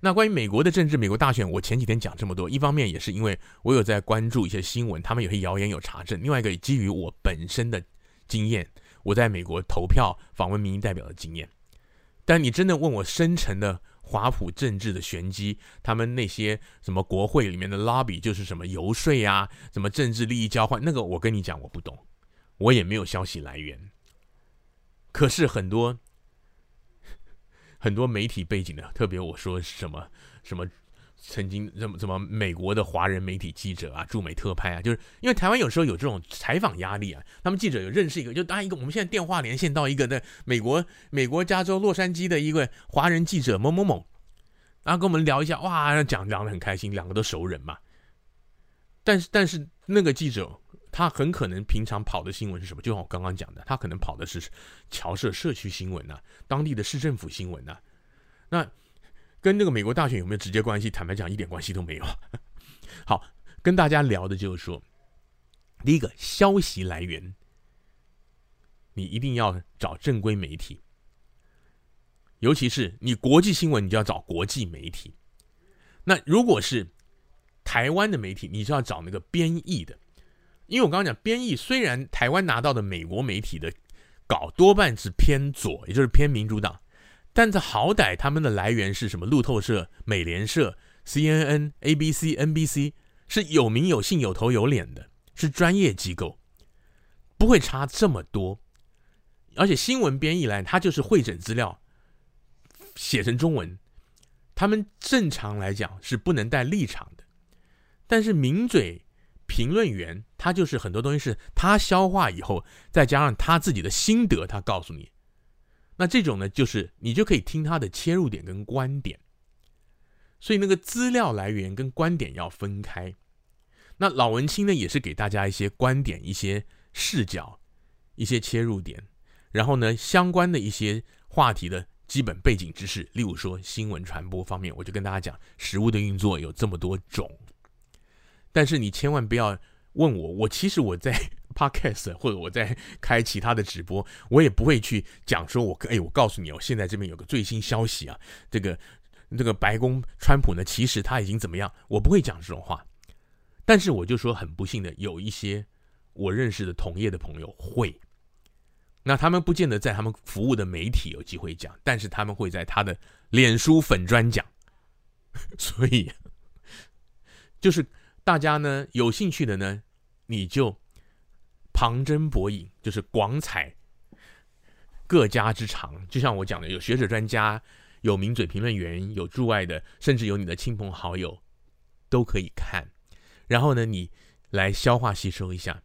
那关于美国的政治、美国大选，我前几天讲这么多，一方面也是因为我有在关注一些新闻，他们有些谣言有查证；另外一个基于我本身的经验，我在美国投票、访问民意代表的经验。但你真的问我深层的华普政治的玄机，他们那些什么国会里面的 lobby 就是什么游说啊，什么政治利益交换，那个我跟你讲我不懂，我也没有消息来源。可是很多。很多媒体背景的，特别我说什么什么，曾经什么什么美国的华人媒体记者啊，驻美特派啊，就是因为台湾有时候有这种采访压力啊，他们记者有认识一个，就当一个我们现在电话连线到一个在美国美国加州洛杉矶的一个华人记者某某某，然后跟我们聊一下，哇，讲讲得很开心，两个都熟人嘛。但是但是那个记者。他很可能平常跑的新闻是什么？就像我刚刚讲的，他可能跑的是侨社社区新闻呐、啊，当地的市政府新闻呐、啊。那跟那个美国大选有没有直接关系？坦白讲，一点关系都没有。好，跟大家聊的就是说，第一个消息来源，你一定要找正规媒体，尤其是你国际新闻，你就要找国际媒体。那如果是台湾的媒体，你就要找那个编译的。因为我刚刚讲编译，虽然台湾拿到的美国媒体的稿多半是偏左，也就是偏民主党，但这好歹他们的来源是什么？路透社、美联社、CNN、ABC、NBC 是有名有姓、有头有脸的，是专业机构，不会差这么多。而且新闻编译来，它就是汇整资料，写成中文，他们正常来讲是不能带立场的，但是名嘴。评论员他就是很多东西是他消化以后，再加上他自己的心得，他告诉你。那这种呢，就是你就可以听他的切入点跟观点。所以那个资料来源跟观点要分开。那老文青呢，也是给大家一些观点、一些视角、一些切入点，然后呢，相关的一些话题的基本背景知识，例如说新闻传播方面，我就跟大家讲，实务的运作有这么多种。但是你千万不要问我，我其实我在 podcast 或者我在开其他的直播，我也不会去讲说我，我哎，我告诉你哦，现在这边有个最新消息啊，这个这个白宫川普呢，其实他已经怎么样，我不会讲这种话。但是我就说很不幸的，有一些我认识的同业的朋友会，那他们不见得在他们服务的媒体有机会讲，但是他们会在他的脸书粉专讲，所以就是。大家呢有兴趣的呢，你就旁征博引，就是广采各家之长。就像我讲的，有学者专家，有名嘴评论员，有驻外的，甚至有你的亲朋好友都可以看。然后呢，你来消化吸收一下。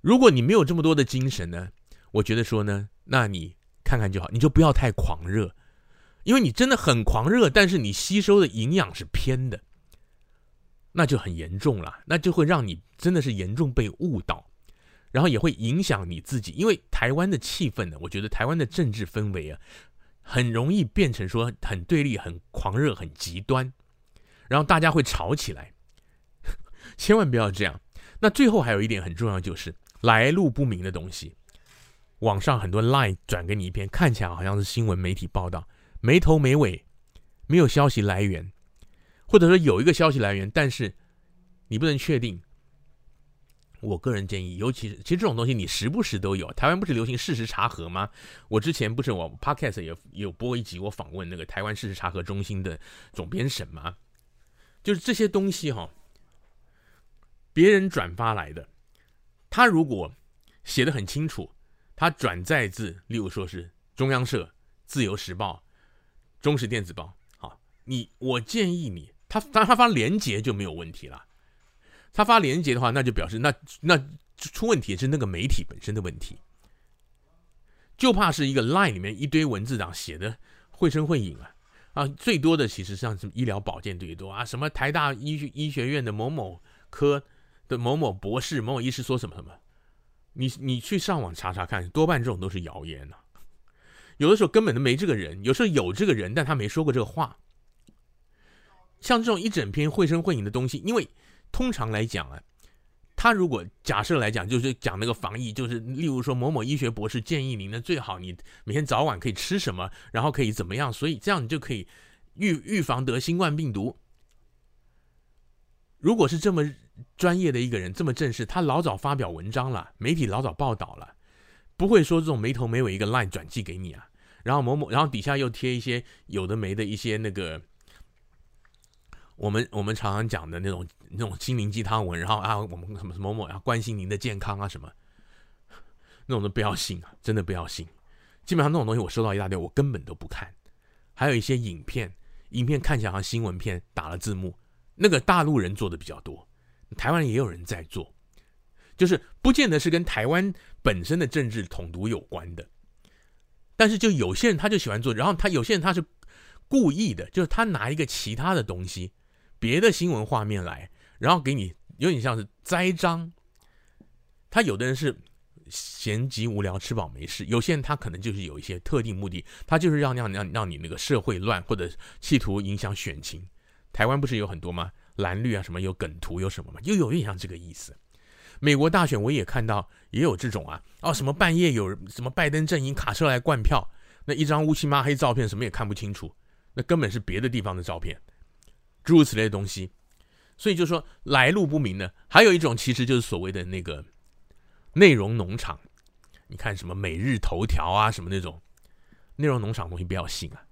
如果你没有这么多的精神呢，我觉得说呢，那你看看就好，你就不要太狂热，因为你真的很狂热，但是你吸收的营养是偏的。那就很严重了，那就会让你真的是严重被误导，然后也会影响你自己。因为台湾的气氛呢，我觉得台湾的政治氛围啊，很容易变成说很对立、很狂热、很极端，然后大家会吵起来。千万不要这样。那最后还有一点很重要，就是来路不明的东西，网上很多 line 转给你一篇，看起来好像是新闻媒体报道，没头没尾，没有消息来源。或者说有一个消息来源，但是你不能确定。我个人建议，尤其是其实这种东西你时不时都有。台湾不是流行事实查核吗？我之前不是我 Podcast 也有播一集，我访问那个台湾事实查核中心的总编审吗？就是这些东西哈、别人转发来的，他如果写的很清楚，他转载自，例如说是中央社、自由时报、中时电子报，好，你我建议你。他他他发连接就没有问题了，他发连接的话，那就表示那那出问题是那个媒体本身的问题，就怕是一个 line 里面一堆文字党写的绘声绘影啊啊，最多的其实像什么医疗保健最多啊，什么台大医医学院的某某科的某某博士某某医师说什么什么，你你去上网查查看，多半这种都是谣言呐、有的时候根本都没这个人，有时候有这个人，但他没说过这个话。像这种一整篇绘声绘影的东西，因为通常来讲啊，他如果假设来讲，就是讲那个防疫，就是例如说某某医学博士建议您呢，最好你每天早晚可以吃什么，然后可以怎么样，所以这样你就可以预预防得新冠病毒。如果是这么专业的一个人，这么正式，他老早发表文章了，媒体老早报道了，不会说这种没头没尾一个 line 转寄给你啊。然后某某，然后底下又贴一些有的没的一些那个，我们我们常常讲的那种那种心灵鸡汤文，然后啊，我们什么什么某某要关心您的健康啊什么，那种都不要信啊，真的不要信。基本上那种东西我收到一大堆，我根本都不看。还有一些影片，影片看起来像新闻片，打了字幕。那个大陆人做的比较多，台湾也有人在做，就是不见得是跟台湾本身的政治统独有关的，但是就有些人他就喜欢做，然后他有些人他是故意的，就是他拿一个其他的东西，别的新闻画面来，然后给你有点像是栽赃。他有的人是闲极无聊吃饱没事，有些人他可能就是有一些特定目的，他就是让让让让你那个社会乱，或者企图影响选情。台湾不是有很多吗？蓝绿啊，什么有梗图有什么吗？又有点像这个意思。美国大选我也看到也有这种啊，哦，什么半夜有什么拜登阵营卡车来灌票，那一张乌漆抹黑照片，什么也看不清楚，那根本是别的地方的照片，诸如此类的东西。所以就说来路不明的，还有一种其实就是所谓的那个内容农场。你看什么每日头条啊，什么那种内容农场东西不要信啊。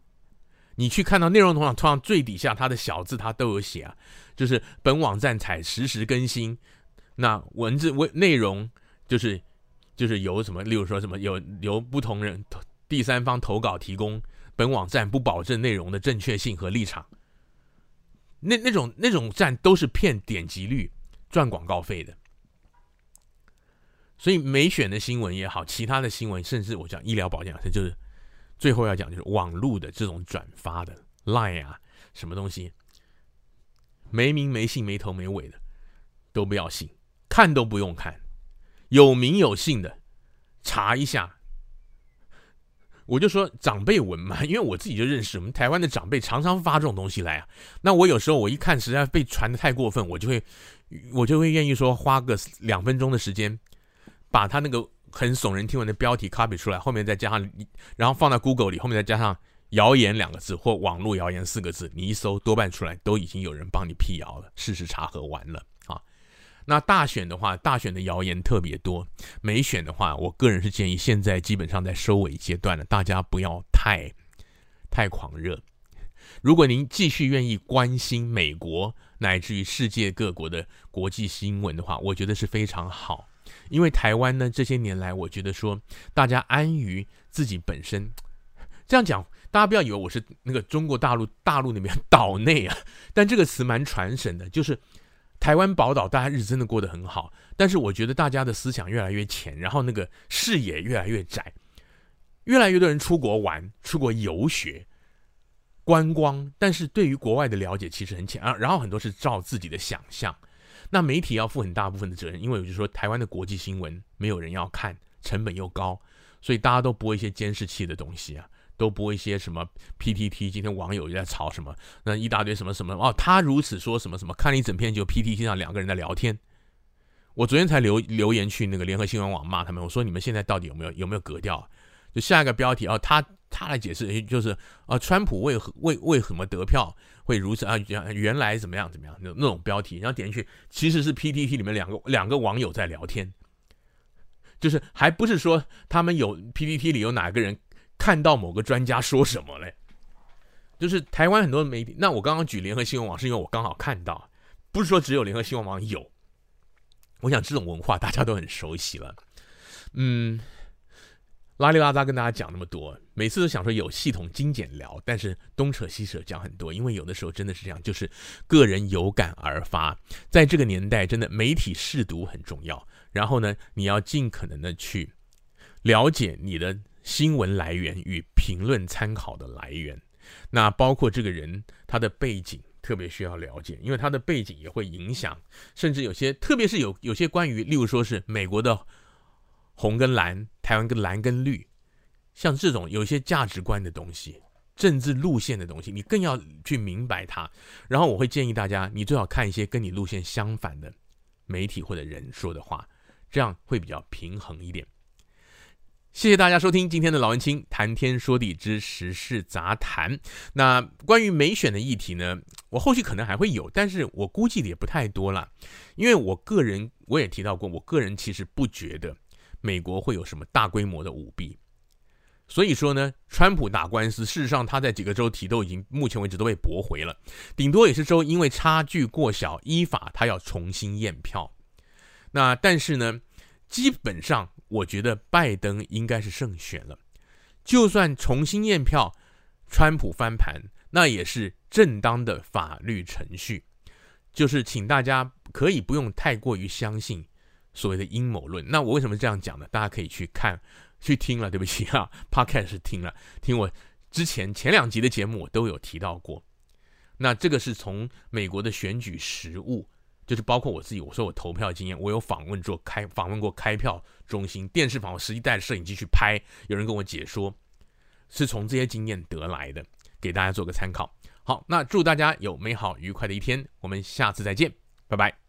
你去看到内容农场，通常最底下它的小字它都有写啊，就是本网站采实时更新，那文字为内容就是就是由什么，例如说什么有由不同人第三方投稿提供，本网站不保证内容的正确性和立场。那那种那种站都是骗点击率赚广告费的，所以没选的新闻也好，其他的新闻，甚至我讲医疗保健，这就是。最后要讲就是网络的这种转发的 Line 啊，什么东西没名没姓没头没尾的都不要信，看都不用看，有名有姓的查一下。我就说长辈文嘛，因为我自己就认识我们台湾的长辈，常常发这种东西来啊。那我有时候我一看实在被传的太过分，我就会我就会愿意说花个两分钟的时间把他那个。很耸人听闻的标题 copy 出来，后面再加上，然后放在 Google 里，后面再加上“谣言”两个字或“网络谣言”四个字，你一搜，多半出来都已经有人帮你辟谣了，事实查核完了。那大选的话，大选的谣言特别多；没选的话，我个人是建议，现在基本上在收尾阶段了，大家不要太太狂热。如果您继续愿意关心美国乃至于世界各国的国际新闻的话，我觉得是非常好。因为台湾呢，这些年来，我觉得说大家安于自己本身，这样讲，大家不要以为我是那个中国大陆大陆那边 岛内啊，但这个词蛮传神的，就是台湾宝岛，大家日子真的过得很好，但是我觉得大家的思想越来越浅，然后那个视野越来越窄，越来越多人出国玩、出国游学、观光，但是对于国外的了解其实很浅啊，然后很多是照自己的想象。那媒体要负很大部分的责任，因为我就说台湾的国际新闻没有人要看，成本又高，所以大家都播一些监视器的东西啊，都播一些什么 PTT。今天网友也在吵什么，那一大堆什么什么哦，他如此说什么什么，看了一整篇就 PTT 上两个人在聊天。我昨天才留留言去那个联合新闻网骂他们，我说你们现在到底有没有有没有格调？就下一个标题啊，他他来解释，就是啊，川普为何为为什么得票？会如此啊？原来怎么样怎么样？那那种标题，然后点进去，其实是 PTT 里面两个两个网友在聊天，就是还不是说他们有 PTT 里有哪个人看到某个专家说什么嘞？就是台湾很多媒体，那我刚刚举联合新闻网是因为我刚好看到，不是说只有联合新闻网有。我想这种文化大家都很熟悉了，嗯。拉里拉杂跟大家讲那么多，每次都想说有系统精简聊，但是东扯西扯讲很多，因为有的时候真的是这样，就是个人有感而发。在这个年代，真的媒体试读很重要。然后呢，你要尽可能的去了解你的新闻来源与评论参考的来源。那包括这个人他的背景，特别需要了解，因为他的背景也会影响，甚至有些，特别是有有些关于，例如说是美国的。红跟蓝，台湾跟蓝跟绿，像这种有些价值观的东西、政治路线的东西，你更要去明白它。然后我会建议大家，你最好看一些跟你路线相反的媒体或者人说的话，这样会比较平衡一点。谢谢大家收听今天的老文青谈天说地之时事杂谈。那关于美选的议题呢，我后续可能还会有，但是我估计的也不太多了，因为我个人我也提到过，我个人其实不觉得美国会有什么大规模的舞弊。所以说呢，川普打官司，事实上他在几个州提都已经目前为止都被驳回了，顶多也是州因为差距过小，依法他要重新验票。那但是呢，基本上。我觉得拜登应该是胜选了，就算重新验票，川普翻盘，那也是正当的法律程序。就是请大家可以不用太过于相信所谓的阴谋论。那我为什么这样讲呢？大家可以去看、去听了。对不起啊，Podcast 是听了，听我之前前两集的节目我都有提到过。那这个是从美国的选举实务。就是包括我自己，我说我投票经验，我有访问过开访问过开票中心，电视访问，实际带着摄影机去拍，有人跟我解说，是从这些经验得来的，给大家做个参考。好，那祝大家有美好愉快的一天，我们下次再见，拜拜。